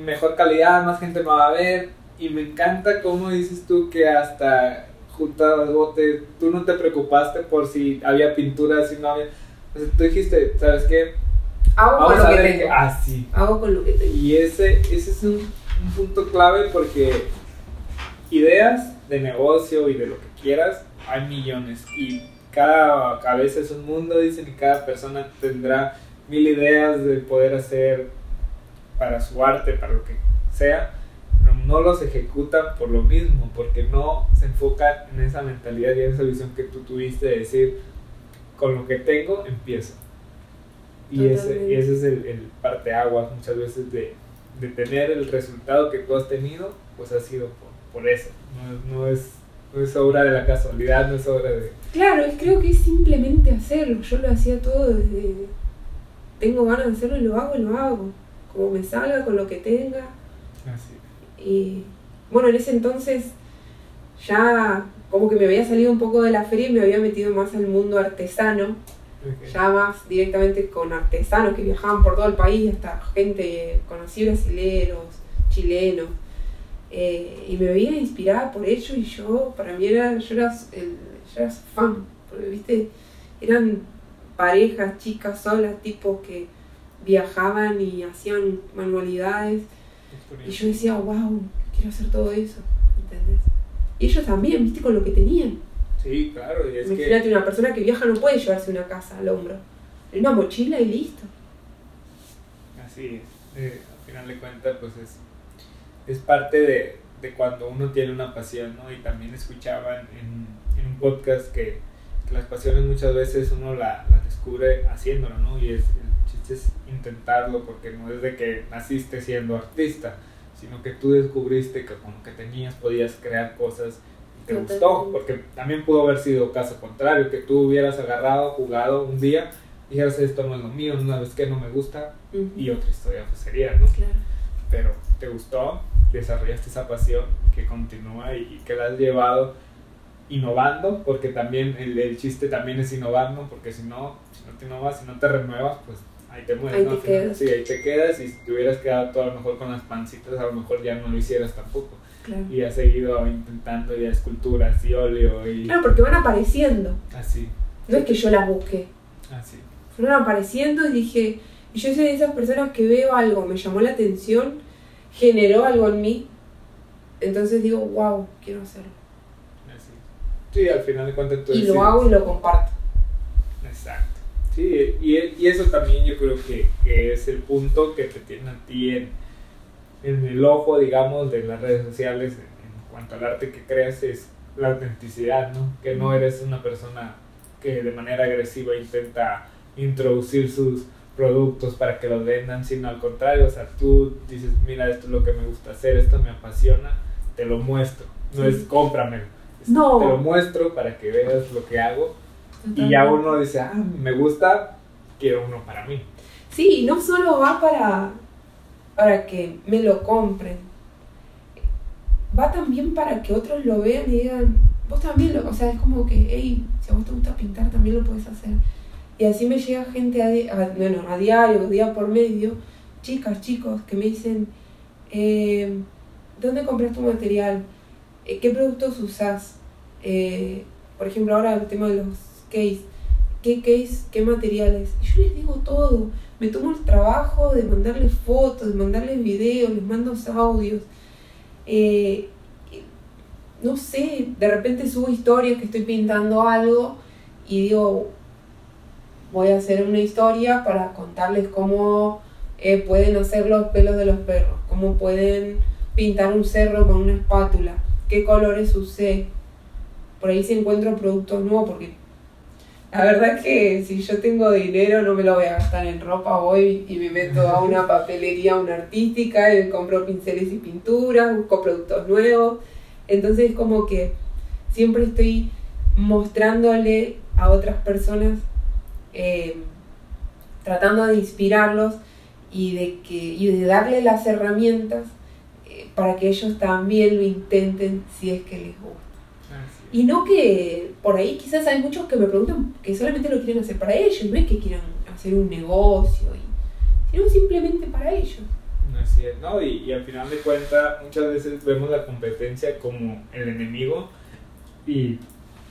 mejor calidad, más gente me va a ver. Y me encanta cómo dices tú que hasta juntar los botes, tú no te preocupaste por si había pintura, si no había... O sea, tú dijiste, ¿sabes qué? Hago Vamos con lo que tengo. que... Ah, sí. Hago con lo que tengo. Y ese, ese es un, un punto clave porque ideas de negocio y de lo que quieras, hay millones. Y cada cabeza es un mundo, dicen, y cada persona tendrá mil ideas de poder hacer para su arte, para lo que sea, pero no los ejecutan por lo mismo, porque no se enfocan en esa mentalidad y en esa visión que tú tuviste de decir, con lo que tengo, empiezo. Y ese, y ese es el, el parteaguas muchas veces de, de tener el resultado que tú has tenido, pues ha sido por, por eso. No, es- no, es, no es obra de la casualidad, no es obra de... Claro, creo que es simplemente hacerlo. Yo lo hacía todo desde. Tengo ganas de hacerlo y lo hago y lo hago. Como me salga, con lo que tenga. Así. Y bueno, en ese entonces ya como que me había salido un poco de la feria y me había metido más al mundo artesano. Ok. Ya más directamente con artesanos que viajaban por todo el país, hasta gente, conocí brasileros, chilenos. eh, y me veía inspirada por ello y yo, para mí era, yo era, el, yo era fan, porque viste, eran parejas, chicas solas, tipos que viajaban y hacían manualidades. Y yo decía, wow, quiero hacer todo eso, ¿entendés? Y ellos también, viste, con lo que tenían. Sí, claro, y es que... Imagínate, una persona que viaja no puede llevarse una casa al hombro. Una mochila y listo. Así es. Eh, al final de cuentas, pues es, es parte de, de cuando uno tiene una pasión, ¿no? Y también escuchaban en, en un podcast que, que las pasiones muchas veces uno las la descubre haciéndolo, ¿no? Y es, el chiste es intentarlo porque no es de que naciste siendo artista, sino que tú descubriste que con lo que tenías podías crear cosas te gustó, porque también pudo haber sido caso contrario, que tú hubieras agarrado, jugado un día y dijeras esto no es lo mío, una vez que no me gusta y otra historia pues sería, ¿no? Claro. pero te gustó, desarrollaste esa pasión que continúa y, y que la has llevado innovando, porque también el, el chiste también es innovar, ¿no? Porque si no, si no te innovas, si no te renuevas, pues ahí te mueres, Ahí ¿no? te. Sí, ahí te quedas y si te hubieras quedado todo a lo mejor con las pancitas, a lo mejor ya no lo hicieras tampoco. Claro. Y has seguido intentando ya esculturas y óleo y Claro, porque van apareciendo. así, No es que yo las busqué. así. Fueron apareciendo y dije, y yo soy de esas personas que veo algo, me llamó la atención, generó algo en mí. Entonces digo, wow, quiero hacerlo. así. Sí, al final de cuentas tú Y lo decides. hago y lo comparto. Exacto. Sí, y, y eso también yo creo que, que es el punto que te tiene a ti en, en el ojo, digamos, de las redes sociales en, cuanto al arte que creas, es la autenticidad, ¿no? Que no eres una persona que de manera agresiva intenta introducir sus productos para que los vendan, sino al contrario, o sea, tú dices, mira, esto es lo que me gusta hacer, esto me apasiona, te lo muestro, no Sí. es cómpramelo, es, No. te lo muestro para que veas lo que hago y ya uno dice, ah, me gusta, quiero uno para mí. Sí, y no solo va para, para que me lo compren, va también para que otros lo vean y digan, vos también lo, o sea, es como que, hey, si a vos te gusta pintar, también lo puedes hacer. Y así me llega gente a, di- a- bueno, a diario, día por medio, chicas, chicos, que me dicen, eh, ¿dónde compras tu material? Eh, ¿Qué productos usás? Eh, por ejemplo, ahora el tema de los case. ¿Qué case? ¿Qué materiales? Y yo les digo todo. Me tomo el trabajo de mandarles fotos, de mandarles videos, les mando audios. Eh, no sé, de repente subo historias que estoy pintando algo y digo, voy a hacer una historia para contarles cómo eh, pueden hacer los pelos de los perros, cómo pueden pintar un cerro con una espátula, qué colores usé. Por ahí si encuentro productos nuevos, porque la verdad es que si yo tengo dinero no me lo voy a gastar en ropa, voy y me meto a una papelería, una artística, y compro pinceles y pinturas, busco productos nuevos. Entonces como que siempre estoy mostrándole a otras personas, eh, tratando de inspirarlos y de, que, y de darle las herramientas eh, para que ellos también lo intenten si es que les gusta. Y no que por ahí quizás hay muchos que me preguntan que solamente lo quieren hacer para ellos, no es que quieran hacer un negocio, y, sino simplemente para ellos. Así es, ¿no? Y, y al final de cuentas, muchas veces vemos la competencia como el enemigo y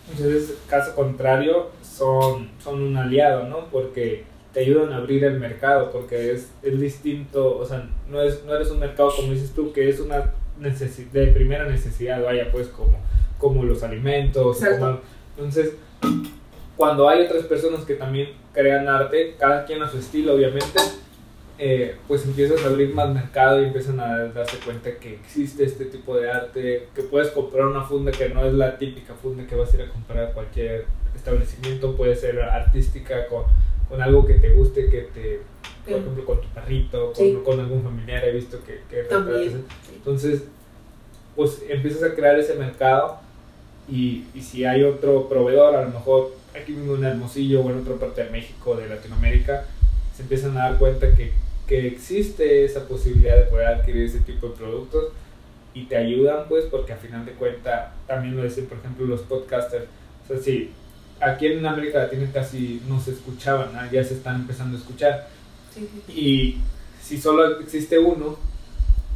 muchas veces, caso contrario, son, son un aliado, ¿no? Porque te ayudan a abrir el mercado, porque es, es distinto, o sea, no, es, no eres un mercado, como dices tú, que es una de primera necesidad, vaya, pues como, como los alimentos. Como- entonces, cuando hay otras personas que también crean arte, cada quien a su estilo, obviamente, eh, pues empiezas a abrir más mercado y empiezan a darse cuenta que existe este tipo de arte, que puedes comprar una funda que no es la típica funda que vas a ir a comprar a cualquier establecimiento, puede ser artística con, con algo que te guste, que te, por Claro. ejemplo, con tu perrito, con, Sí. con algún familiar, he visto que, que. Entonces, pues empiezas a crear ese mercado y, y si hay otro proveedor, a lo mejor aquí mismo en Hermosillo o en otra parte de México, de Latinoamérica, se empiezan a dar cuenta que, que existe esa posibilidad de poder adquirir ese tipo de productos y te ayudan pues porque a final de cuentas también lo dicen por ejemplo los podcasters o sea sí aquí en América Latina casi no se escuchaban ¿ah? ya se están empezando a escuchar sí. y si solo existe uno,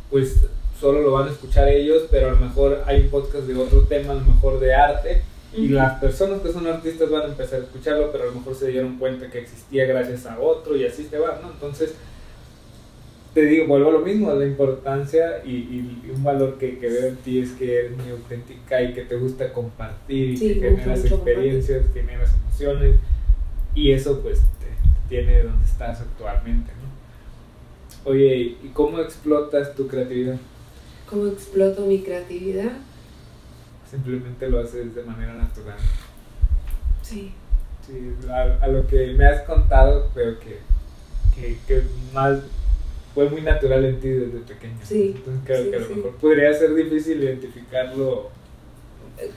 pues solo lo van a escuchar ellos, pero a lo mejor hay un podcast de otro tema, a lo mejor de arte, y las personas que son artistas van a empezar a escucharlo, pero a lo mejor se dieron cuenta que existía gracias a otro y así se va, ¿no? Entonces, te digo, vuelvo a lo mismo, la importancia y, y un valor que, que veo en ti es que eres muy auténtica y que te gusta compartir y Sí, que generas experiencias, generas emociones y eso pues te, te tiene donde estás actualmente, ¿no? Oye, ¿y cómo explotas tu creatividad? ¿Cómo exploto mi creatividad? Simplemente lo haces de manera natural. Sí. Sí, a, a lo que me has contado, creo que, que, que más fue muy natural en ti desde pequeño. Sí, Entonces creo sí, que a lo sí. mejor podría ser difícil identificarlo,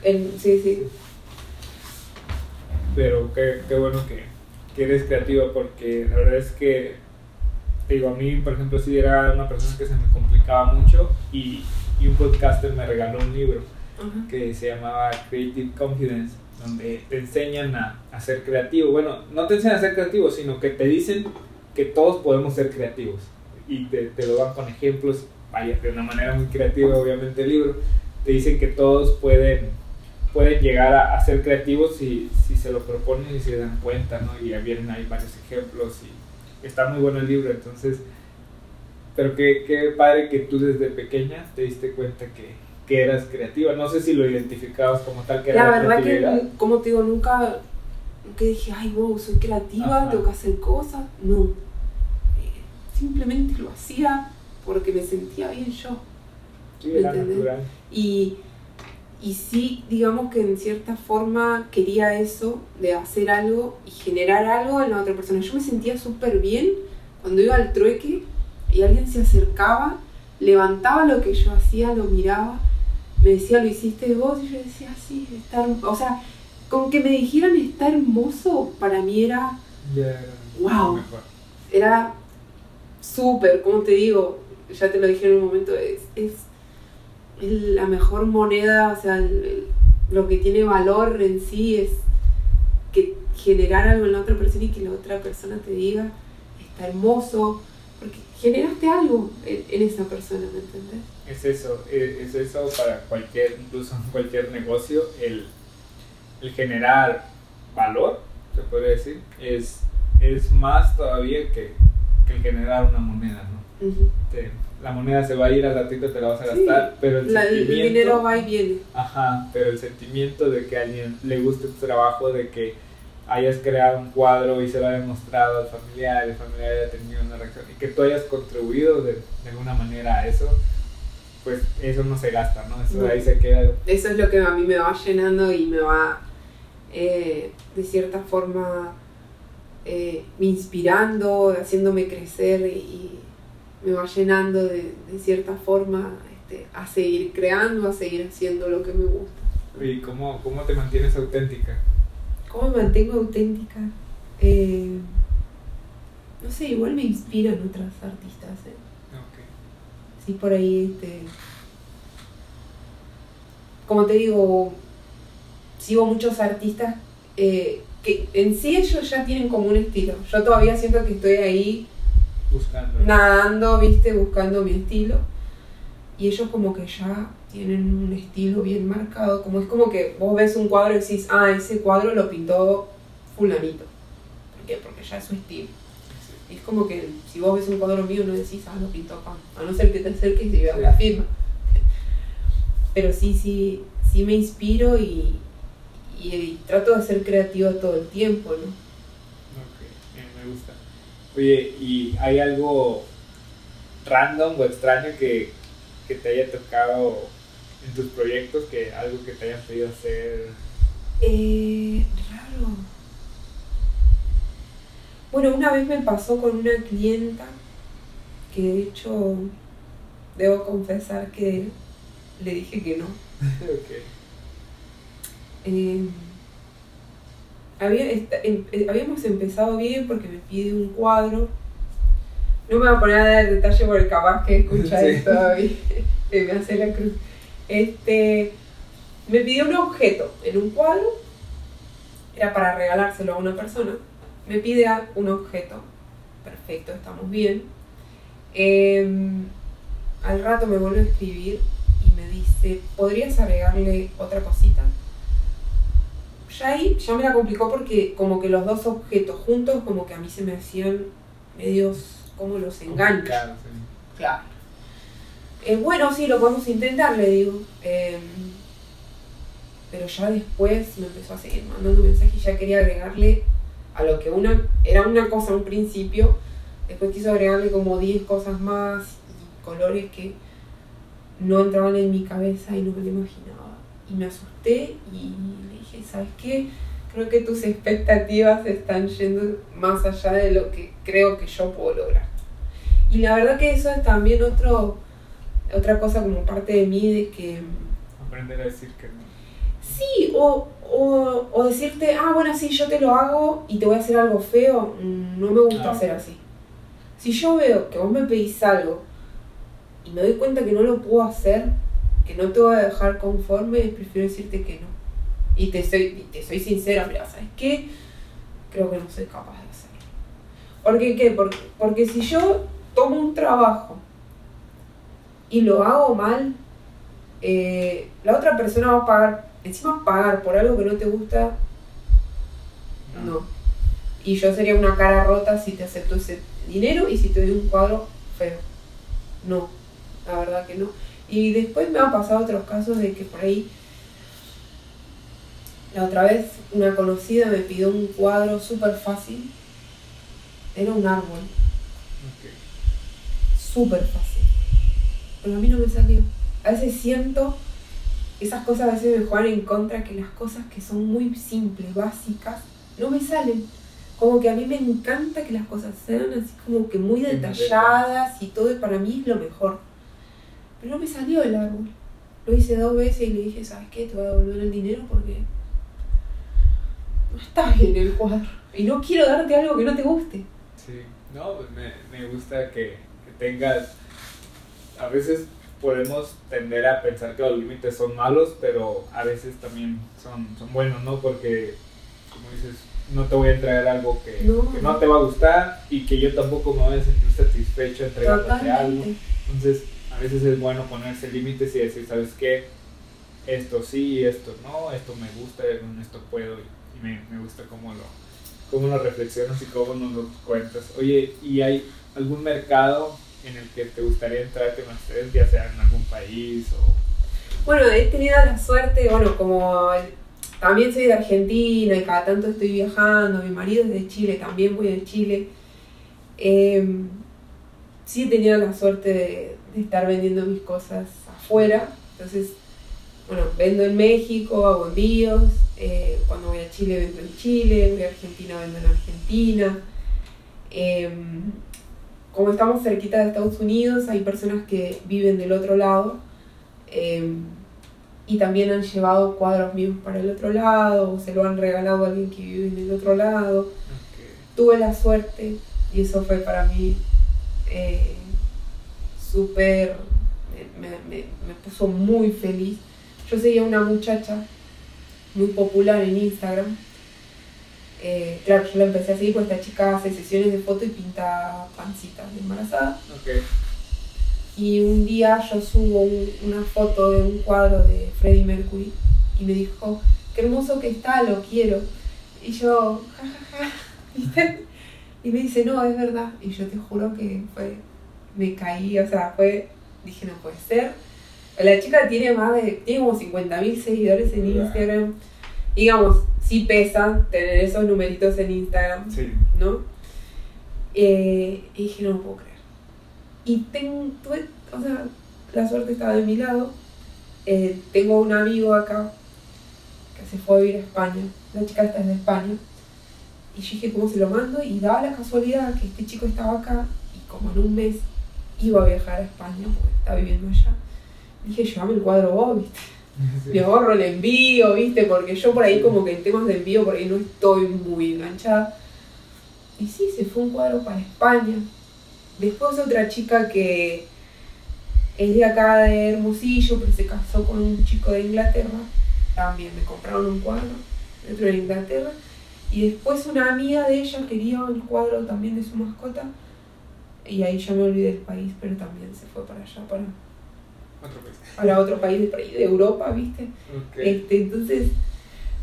El- sí, sí. pero qué, qué bueno que, que eres creativa porque la verdad es que, digo, a mí, por ejemplo, sí era una persona que se me complicaba mucho y, y un podcaster me regaló un libro que se llamaba Creative Confidence, donde te enseñan a, a ser creativo. Bueno, no te enseñan a ser creativo, sino que te dicen que todos podemos ser creativos. Y te, te lo dan con ejemplos, vaya, de una manera muy creativa, obviamente, el libro. Te dicen que todos pueden, pueden llegar a, a ser creativos si, si se lo proponen y se dan cuenta, ¿no? Y vienen ahí varios ejemplos y está muy bueno el libro, entonces... Pero qué, qué padre que tú desde pequeña te diste cuenta que, que eras creativa. No sé si lo identificabas como tal que era La la verdad que, como te digo, nunca, nunca dije, ay, wow, soy creativa, Ajá. tengo que hacer cosas. No. Eh, simplemente lo hacía porque me sentía bien yo. Sí, era natural. Y, y sí, digamos que en cierta forma quería eso de hacer algo y generar algo en la otra persona. Yo me sentía súper bien cuando iba al trueque y alguien se acercaba, levantaba lo que yo hacía, lo miraba, me decía, lo hiciste vos, y yo decía, sí, está herm-". O sea, con que me dijeran está hermoso, para mí era, Wow. mejor. era súper, como te digo, ya te lo dije en un momento, es la mejor moneda, o sea, el- lo que tiene valor en sí es que generar algo en la otra persona y que la otra persona te diga, está hermoso, porque generaste algo en, en esa persona, ¿me entendés? Es eso, eh, es eso para cualquier, incluso en cualquier negocio, el, el generar valor, se puede decir, es, es más todavía que, que el generar una moneda, ¿no? La moneda se va a ir al ratito, te la vas a Sí. gastar, pero el La- el sentimiento... dinero va y viene. Ajá, pero el sentimiento de que a alguien le guste tu trabajo, de que hayas creado un cuadro y se lo hayas mostrado al familiar, el familiar haya tenido una reacción y que tú hayas contribuido de, de alguna manera a eso, pues eso no se gasta, ¿no? Eso ahí se queda. Eso es lo que a mí me va llenando y me va, eh, de cierta forma, eh, me inspirando, haciéndome crecer y me va llenando de, de cierta forma este, a seguir creando, a seguir haciendo lo que me gusta. ¿Y cómo, cómo te mantienes auténtica? ¿Cómo me mantengo auténtica? Eh, no sé, igual me inspiran otras artistas. ¿eh? Ok. Sí, por ahí, este, como te digo, sigo muchos artistas eh, que en sí ellos ya tienen como un estilo. Yo todavía siento que estoy ahí Buscando. nadando, viste, buscando mi estilo. Y ellos como que ya tienen un estilo bien marcado. Como es como que vos ves un cuadro y decís, ah, ese cuadro lo pintó fulanito. ¿Por qué? Porque ya es su estilo. Es como que si vos ves un cuadro mío no decís, ah, lo pintó Pam. A no ser que te acerques y veas Sí. la firma. Pero sí, sí, sí me inspiro y, y, y trato de ser creativa todo el tiempo, ¿no? Ok, bien, me gusta. Oye, ¿y hay algo random o extraño que, que te haya tocado en tus proyectos? que Algo que te hayan pedido hacer. Eh, raro. Bueno, una vez me pasó con una clienta que de hecho debo confesar que le dije que no. ok. Eh, había, em- eh, habíamos empezado bien porque me pide un cuadro. No me voy a poner a dar el detalle porque capaz que escucha Sí. esto y me hace la cruz. Este, me pidió un objeto en un cuadro, era para regalárselo a una persona. Me pide un objeto, perfecto, estamos bien. Em, al rato me vuelve a escribir y me dice, ¿podrías agregarle otra cosita? Ya ahí ya me la complicó porque como que los dos objetos juntos como que a mí se me hacían medios como los enganchos. Claro. Eh, bueno, sí, lo podemos intentar, le digo. Em, pero ya después me empezó a seguir mandando mensajes y ya quería agregarle a lo que una era una cosa en un principio, después quiso agregarle como 10 cosas más y colores que no entraban en mi cabeza y no me lo imaginaba. Y me asusté y le dije, ¿sabes qué? Creo que tus expectativas están yendo más allá de lo que creo que yo puedo lograr. Y la verdad que eso es también otro, otra cosa como parte de mí de que... Aprender a decir que no. Sí, o, o, o decirte, ah, bueno, sí, yo te lo hago y te voy a hacer algo feo. No me gusta Ah, hacer así. Si yo veo que vos me pedís algo y me doy cuenta que no lo puedo hacer, que no te voy a dejar conforme, prefiero decirte que no. Y te soy, te soy sincera, mira, ¿sabes qué? Creo que no soy capaz de hacerlo. ¿Por qué qué? Porque, porque si yo tomo un trabajo y lo hago mal, eh, la otra persona va a pagar, encima pagar por algo que no te gusta, no. Y yo sería una cara rota si te acepto ese dinero y si te doy un cuadro feo. No, la verdad que no. Y después me han pasado otros casos de que por ahí, la otra vez una conocida me pidió un cuadro súper fácil. Era un árbol, Ok. súper fácil. Pero a mí no me salió. A veces siento, esas cosas a veces me juegan en contra, que las cosas que son muy simples, básicas, no me salen. Como que a mí me encanta que las cosas sean así como que muy detalladas y todo, y para mí es lo mejor. Pero no me salió el árbol. Lo hice dos veces y le dije, ¿sabes qué? Te voy a devolver el dinero porque no está bien el cuadro. Y no quiero darte algo que no te guste. Sí, no, pues me, me gusta que, que tengas. A veces podemos tender a pensar que los límites son malos, pero a veces también son, son buenos, ¿no? Porque, como dices, no te voy a entregar algo que No. que no te va a gustar y que yo tampoco me voy a sentir satisfecho entregándote algo. Entonces, a veces es bueno ponerse límites y decir, ¿sabes qué? Esto sí, esto no, esto me gusta, esto puedo y me, me gusta cómo lo, cómo lo reflexionas y cómo nos lo cuentas. Oye, ¿y hay algún mercado en el que te gustaría entrar que no estés, ya sea en algún país o... Bueno, he tenido la suerte, bueno, como también soy de Argentina y cada tanto estoy viajando, mi marido es de Chile, también voy de Chile. eh, sí he tenido la suerte de, de estar vendiendo mis cosas afuera, entonces, bueno, vendo en México, hago envíos, eh, cuando voy a Chile vendo en Chile, voy a Argentina vendo en Argentina. Eh, como estamos cerquita de Estados Unidos, hay personas que viven del otro lado. eh, y también han llevado cuadros míos para el otro lado, o se lo han regalado a alguien que vive en el otro lado. Tuve la suerte, y eso fue para mí eh, súper, me, me- me- puso muy feliz. Yo seguía una muchacha muy popular en Instagram. Eh, claro, yo la empecé a seguir porque esta chica hace sesiones de foto y pinta pancitas de embarazada. Ok, Y un día yo subo un- una foto de un cuadro de Freddie Mercury y me dijo, qué hermoso que está, lo quiero. Y yo, jajaja, ¿viste? Y me dice, no, es verdad. Y yo te juro que fue, me caí, o sea, fue, dije, no puede ser. La chica tiene más de, tiene como 50.000 seguidores en. Instagram. Digamos, sí pesa tener esos numeritos en Instagram. sí. ¿no? Eh, y dije, no lo puedo creer. Y tengo, tuve, o sea, la suerte estaba de mi lado. Eh, tengo un amigo acá que se fue a vivir a España. La chica esta es de España. Y yo dije, ¿cómo se lo mando? Y daba la casualidad que este chico estaba acá y como en un mes iba a viajar a España porque está viviendo allá. Dije, llévame el cuadro vos, ¿viste? Sí. Me ahorro el envío, ¿viste? Porque yo por ahí como que en temas de envío por ahí no estoy muy enganchada. Y sí, se fue un cuadro para España. Después otra chica que es de acá de Hermosillo, pero se casó con un chico de Inglaterra. También me compraron un cuadro dentro de Inglaterra. Y después una amiga de ella quería el cuadro también de su mascota. Y ahí ya me olvidé del país, pero también se fue para allá, para, Otro país. para otro país de, Europa, ¿viste? Ok. Este, entonces,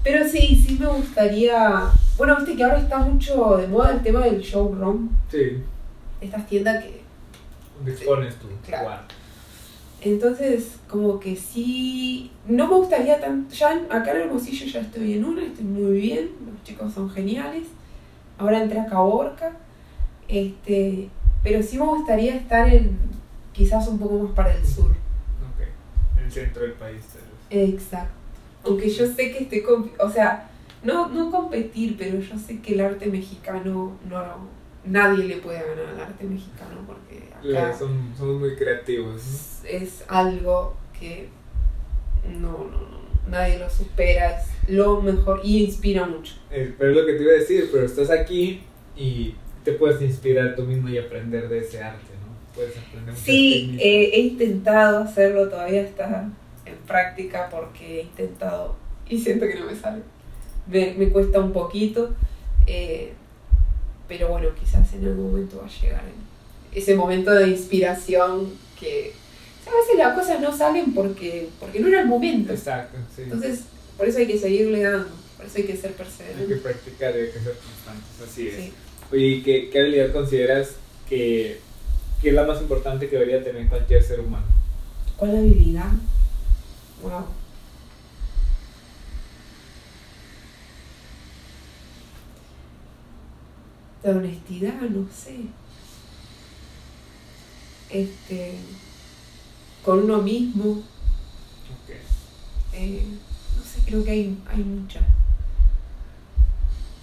pero sí, sí me gustaría. Bueno, viste que ahora está mucho de moda el tema del showroom, Sí, estas tiendas que. donde expones tu Claro. Entonces, como que sí. No me gustaría tanto. Ya acá en Hermosillo ya estoy en una, estoy muy bien, los chicos son geniales. Ahora entré a Caborca. Este, pero sí me gustaría estar en. quizás un poco más para el sur. Ok, en el centro del país. Exacto. Aunque yo sé que estoy o sea, no, no competir, pero yo sé que el arte mexicano no nadie le puede ganar al arte mexicano porque acá son, somos muy creativos. Es, algo que no, no, no, nadie lo supera, es lo mejor y inspira mucho. Eh, pero es lo que te iba a decir, pero estás aquí y te puedes inspirar tú mismo y aprender de ese arte, ¿no? Puedes aprender Sí, eh, he intentado hacerlo, todavía está en práctica porque he intentado y siento que no me sale. Me, me cuesta un poquito. Eh, pero bueno, quizás en algún momento va a llegar ese momento de inspiración que a veces las cosas no salen porque, porque no era el momento. Exacto, sí. Entonces, por eso hay que seguirle dando, por eso hay que ser perseverante. Hay que practicar y hay que ser constantes, así es. Oye, ¿qué, ¿qué, habilidad consideras que, que, es la más importante que debería tener cualquier ser humano? ¿Cuál habilidad? Wow. de honestidad, no sé. Este, con uno mismo. Eh, no sé, creo que hay, hay mucha.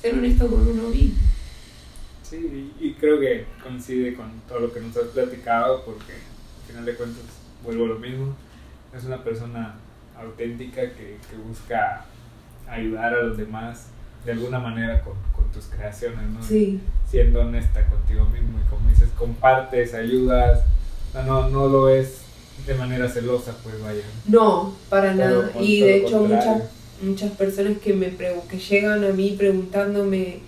Ser honesto con uno mismo. Sí, y creo que coincide con todo lo que nos has platicado, porque al final de cuentas vuelvo a lo mismo. Es una persona auténtica que, que busca ayudar a los demás de alguna manera con, con tus creaciones, ¿no? Sí. Siendo honesta contigo mismo y como dices, compartes, ayudas, no, no lo es de manera celosa, pues vaya. No, para nada. Y de hecho muchas, muchas personas que, me que llegan a mí preguntándome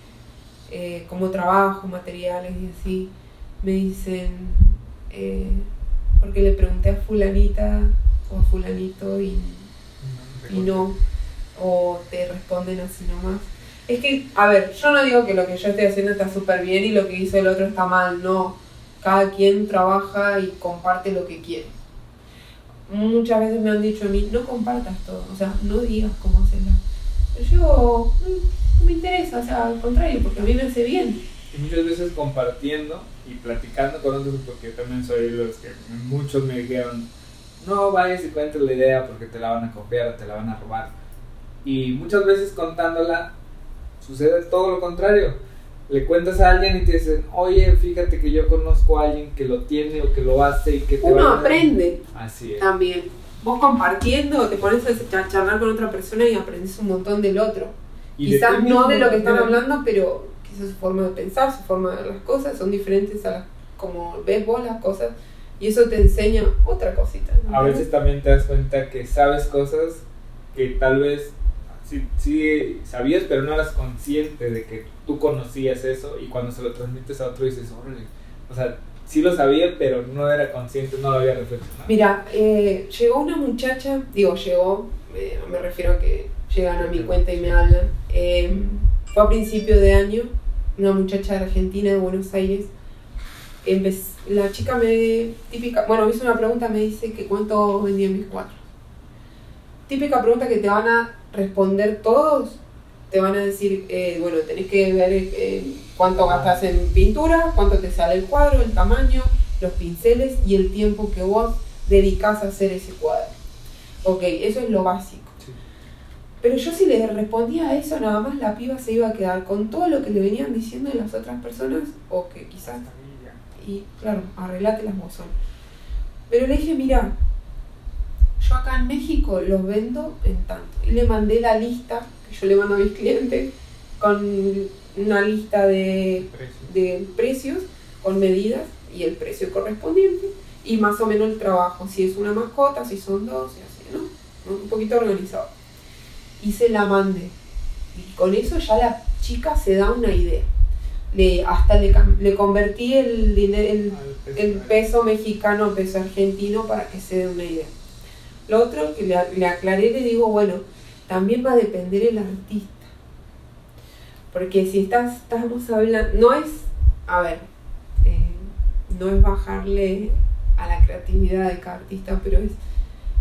eh, cómo trabajo, materiales y así, me dicen, eh, porque le pregunté a fulanita o a fulanito y, y no, o te responden así nomás. Es que, a ver, yo no digo que lo que yo estoy haciendo está súper bien y lo que hizo el otro está mal, no. Cada quien trabaja y comparte lo que quiere. Muchas veces me han dicho a mí, no compartas todo, o sea, no digas cómo hacerlo. Pero yo, mm, me interesa, o sea, al contrario, porque a mí me hace bien. Y muchas veces compartiendo y platicando con otros, porque también soy los que muchos me dijeron, no vayas y cuentes la idea porque te la van a copiar o te la van a robar. Y muchas veces contándola Sucede todo lo contrario. Le cuentas a alguien y te dicen, oye, fíjate que yo conozco a alguien que lo tiene o que lo hace y que te Uno aprende. Así es. También. Vos compartiendo, te pones a charlar con otra persona y aprendes un montón del otro. Quizás no de lo que están hablando, pero quizás su forma de pensar, su forma de ver las cosas son diferentes a las como ves vos las cosas y eso te enseña otra cosita. A veces también te das cuenta que sabes cosas que tal vez sí, sí sabías, pero no eras consciente de que tú conocías eso y cuando se lo transmites a otro dices, órale, o sea, sí lo sabía, pero no era consciente, no lo había reflexionado. Mira, eh, llegó una muchacha, digo, llegó, eh, me refiero a que llegan a mi cuenta y me hablan, eh, fue a principio de año, una muchacha de Argentina, de Buenos Aires, la chica me, típica, bueno, me hizo una pregunta, me dice que cuánto vendían mis cuatro. Típica pregunta que te van a responder todos, te van a decir, eh, bueno, tenés que ver eh, cuánto gastas en pintura, cuánto te sale el cuadro, el tamaño, los pinceles y el tiempo que vos dedicás a hacer ese cuadro. Ok, eso es lo básico. Pero yo si le respondía a eso, nada más la piba se iba a quedar con todo lo que le venían diciendo de las otras personas, o que quizás... Y claro, arreglate las mozones. Pero le dije, mira, yo acá en México los vendo en tanto. Y le mandé la lista que yo le mando a mis clientes con una lista de, de precios con medidas y el precio correspondiente y más o menos el trabajo, si es una mascota, si son dos, y así, ¿no? Un poquito organizado. Y se la mandé. Y con eso ya la chica se da una idea. Le, hasta le, le convertí el, el, el peso mexicano a peso argentino para que se dé una idea. Lo otro que le, le aclaré, le digo, bueno, también va a depender el artista. Porque si estás, estamos hablando, no es, a ver, eh, no es bajarle a la creatividad de cada artista, pero es,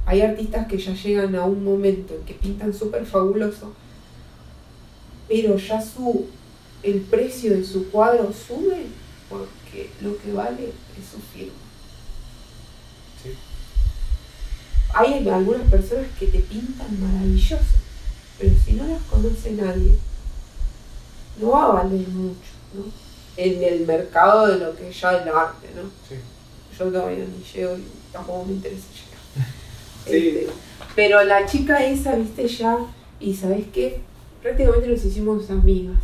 hay artistas que ya llegan a un momento en que pintan súper fabuloso, pero ya su, el precio de su cuadro sube porque lo que vale es su firma. hay algunas personas que te pintan maravilloso, pero si no las conoce nadie, no va a valer mucho, ¿no? En el mercado de lo que es ya el arte, ¿no? Sí. Yo todavía ni llego y tampoco me interesa. Sí. Este, pero la chica esa, viste, ya, y ¿sabes qué? Prácticamente nos hicimos amigas.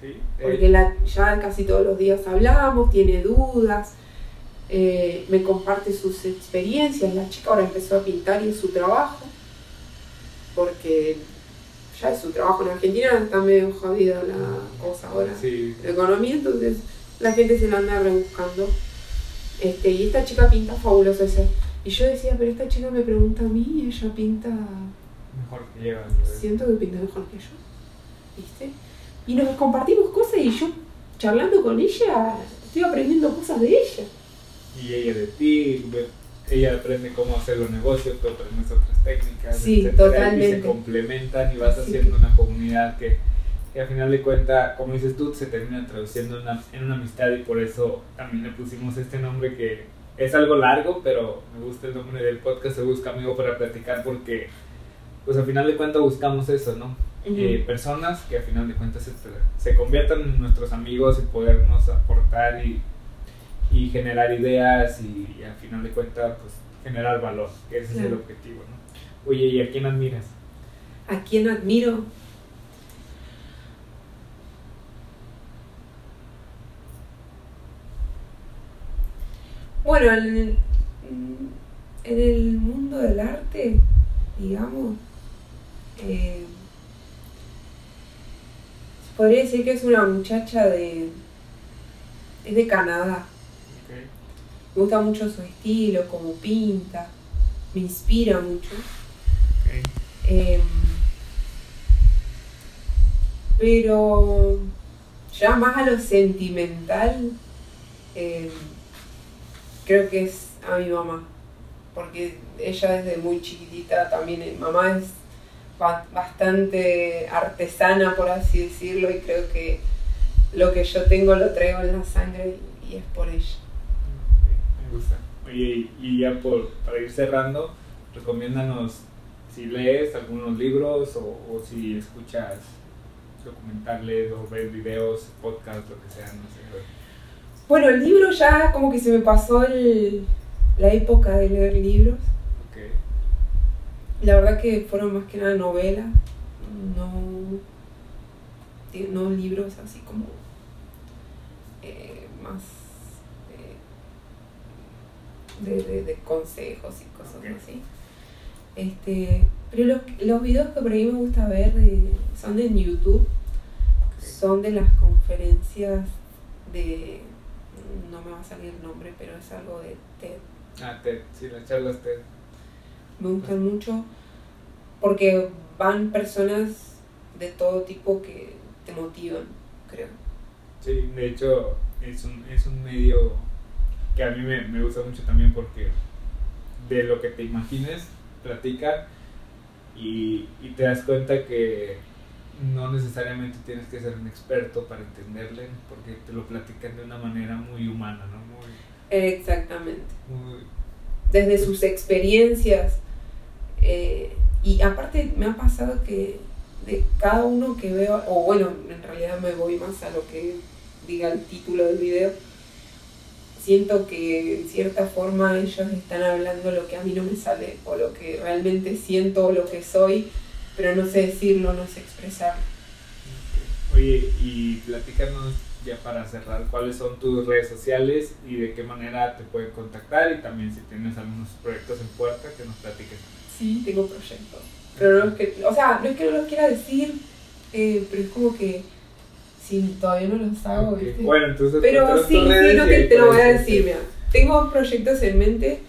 Sí. Porque la, ya casi todos los días hablamos, tiene dudas, eh, me comparte sus experiencias. La chica ahora empezó a pintar y es su trabajo, porque ya es su trabajo en Argentina, está medio jodida la cosa ahora. Sí. La economía, entonces la gente se la anda rebuscando. Este, y esta chica pinta fabuloso ese. Y yo decía, pero esta chica me pregunta a mí y ella pinta Mejor que llevan. siento que pinta mejor que yo. ¿Viste? Y nos compartimos cosas y yo charlando con ella estoy aprendiendo cosas de ella. Y ella de ti, ella aprende cómo hacer los negocios, tú aprendes otras técnicas. Sí, etcétera, Y totalmente. se complementan y vas Sí. haciendo una comunidad que, que a final de cuentas, como dices tú, se termina traduciendo en una, en una amistad y por eso también le pusimos este nombre que es algo largo, pero me gusta el nombre del podcast, Se Busca Amigo para Platicar porque, pues a final de cuentas buscamos eso, ¿no? eh, personas que a final de cuentas se, se conviertan en nuestros amigos y podernos aportar y, y generar ideas y, y a final de cuentas pues generar valor, que ese es el objetivo, ¿no? Oye, ¿y a quién admiras? ¿A quién admiro? Bueno, en, en el mundo del arte, digamos, eh, podría decir que es una muchacha de... es de Canadá. Me gusta mucho su estilo, como pinta, me inspira mucho. Eh, pero ya más a lo sentimental, eh, creo que es a mi mamá, porque ella desde muy chiquitita también, eh, mamá es ba- bastante artesana, por así decirlo, y creo que lo que yo tengo lo traigo en la sangre y, es por ella. Me gusta. Oye, y ya por, para ir cerrando, recomiéndanos si lees algunos libros o, o si escuchas documentales o ves videos, podcasts, lo que sea, no sé. Bueno, el libro ya como que se me pasó el- la época de leer libros. Ok, La verdad que fueron más que nada novelas, no, no libros así como eh, más eh, de, de- de consejos y cosas así. Este, pero los, los videos que por ahí me gusta ver de- son de YouTube, son de las conferencias de, no me va a salir el nombre, pero es algo de TED Ah, TED, sí, las charlas TED. me gustan mucho porque van personas de todo tipo que te motivan, creo. Sí, de hecho es un, es un medio que a mí me, me gusta mucho también porque de lo que te imagines, platican y, y te das cuenta que no necesariamente tienes que ser un experto para entenderle porque te lo platican de una manera muy humana, ¿no? Muy, Exactamente. muy Desde sus experiencias. eh, y aparte me ha pasado que de cada uno que veo, o bueno, en realidad me voy más a lo que diga el título del video, siento que en cierta forma ellos están hablando lo que a mí no me sale, o lo que realmente siento, o lo que soy, pero no sé decirlo, no sé expresarlo. Oye, y platícanos ya para cerrar cuáles son tus redes sociales y de qué manera te pueden contactar y también si tienes algunos proyectos en puerta que nos platiques. Sí, tengo proyectos. Pero no es que, o sea, no es que no los quiera decir, eh, pero es como que si todavía no los hago, Ok, ¿viste? Bueno, entonces Pero sí, sí, no te, te lo voy a decir, mira. Tengo dos proyectos en mente.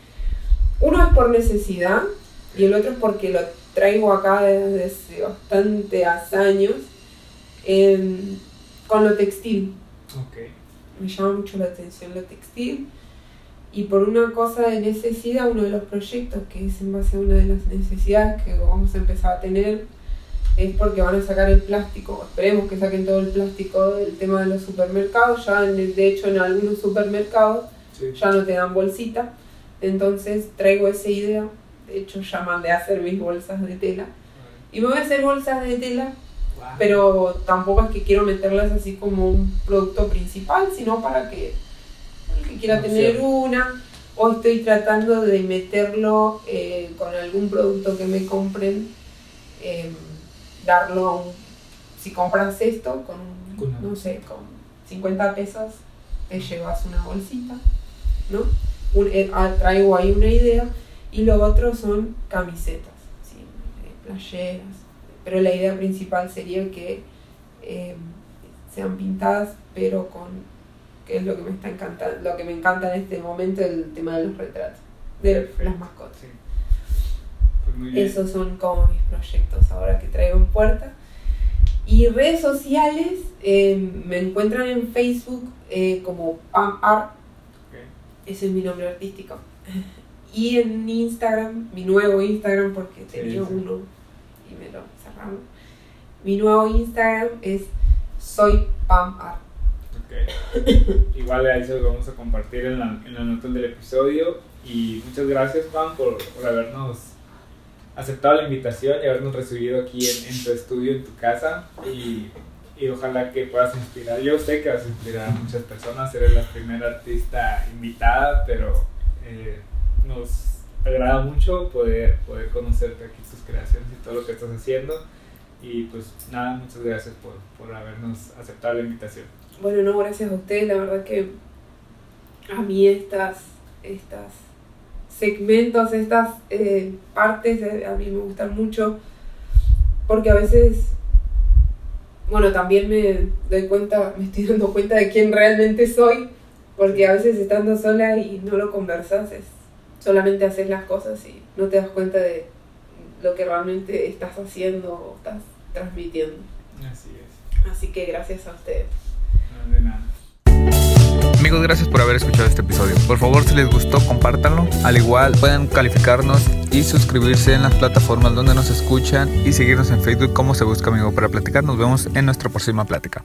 Uno es por necesidad y el otro es porque lo traigo acá desde hace bastante años em, con lo textil. Ok, me llama mucho la atención lo textil. Y por una cosa de necesidad, uno de los proyectos que es en base a una de las necesidades que vamos a empezar a tener es porque van a sacar el plástico. Esperemos que saquen todo el plástico del tema de los supermercados. Ya, en- de hecho, en algunos supermercados sí. ya no te dan bolsita. Entonces traigo esa idea. De hecho, ya mandé a hacer mis bolsas de tela. Y me voy a hacer bolsas de tela, pero tampoco es que quiero meterlas así como un producto principal, sino para que el que quiera tener una. O estoy tratando de meterlo eh, con algún producto que me compren, eh, darlo a un si compras esto con, no sé, con 50 pesos, te llevas una bolsita, ¿no? Eh, ah, traigo ahí una idea y lo otro son camisetas, ¿sí? Eh, playeras, pero la idea principal sería que eh, sean pintadas, pero con, que es lo que me está encantando, lo que me encanta en este momento, el tema de los retratos, de las mascotas. Pues Esos son como mis proyectos ahora que traigo en puerta. Y redes sociales eh, me encuentran en Facebook eh, como Pam Art. Ese es mi nombre artístico. Y en Instagram, mi nuevo Instagram, porque tenía uno y me lo cerramos. Mi nuevo Instagram es Soy Pam Art. Igual ahí se los vamos a compartir en la, en la nota del episodio. Y muchas gracias, Pam, por, por habernos aceptado la invitación y habernos recibido aquí en, tu estudio, en tu casa. Y, y, ojalá que puedas inspirar. Yo sé que vas a inspirar a muchas personas. Eres la primera artista invitada, pero eh, nos agrada mucho poder, poder conocerte aquí, tus creaciones y todo lo que estás haciendo. Y pues nada, muchas gracias por, por habernos aceptado la invitación. Bueno, no, gracias a ustedes. La verdad que a mí estas, estas segmentos, estas eh, partes eh, a mí me gustan mucho porque a veces, bueno, también me doy cuenta, me estoy dando cuenta de quién realmente soy, porque a veces estando sola y no lo conversas, es solamente hacer las cosas y no te das cuenta de lo que realmente estás haciendo o estás transmitiendo. Así es. Así que gracias a ustedes. No, de nada. Amigos, gracias por haber escuchado este episodio. Por favor, si les gustó, compártanlo. Al igual, pueden calificarnos y suscribirse en las plataformas donde nos escuchan y seguirnos en Facebook como Se Busca Amigo para Platicar. Nos vemos en nuestra próxima plática.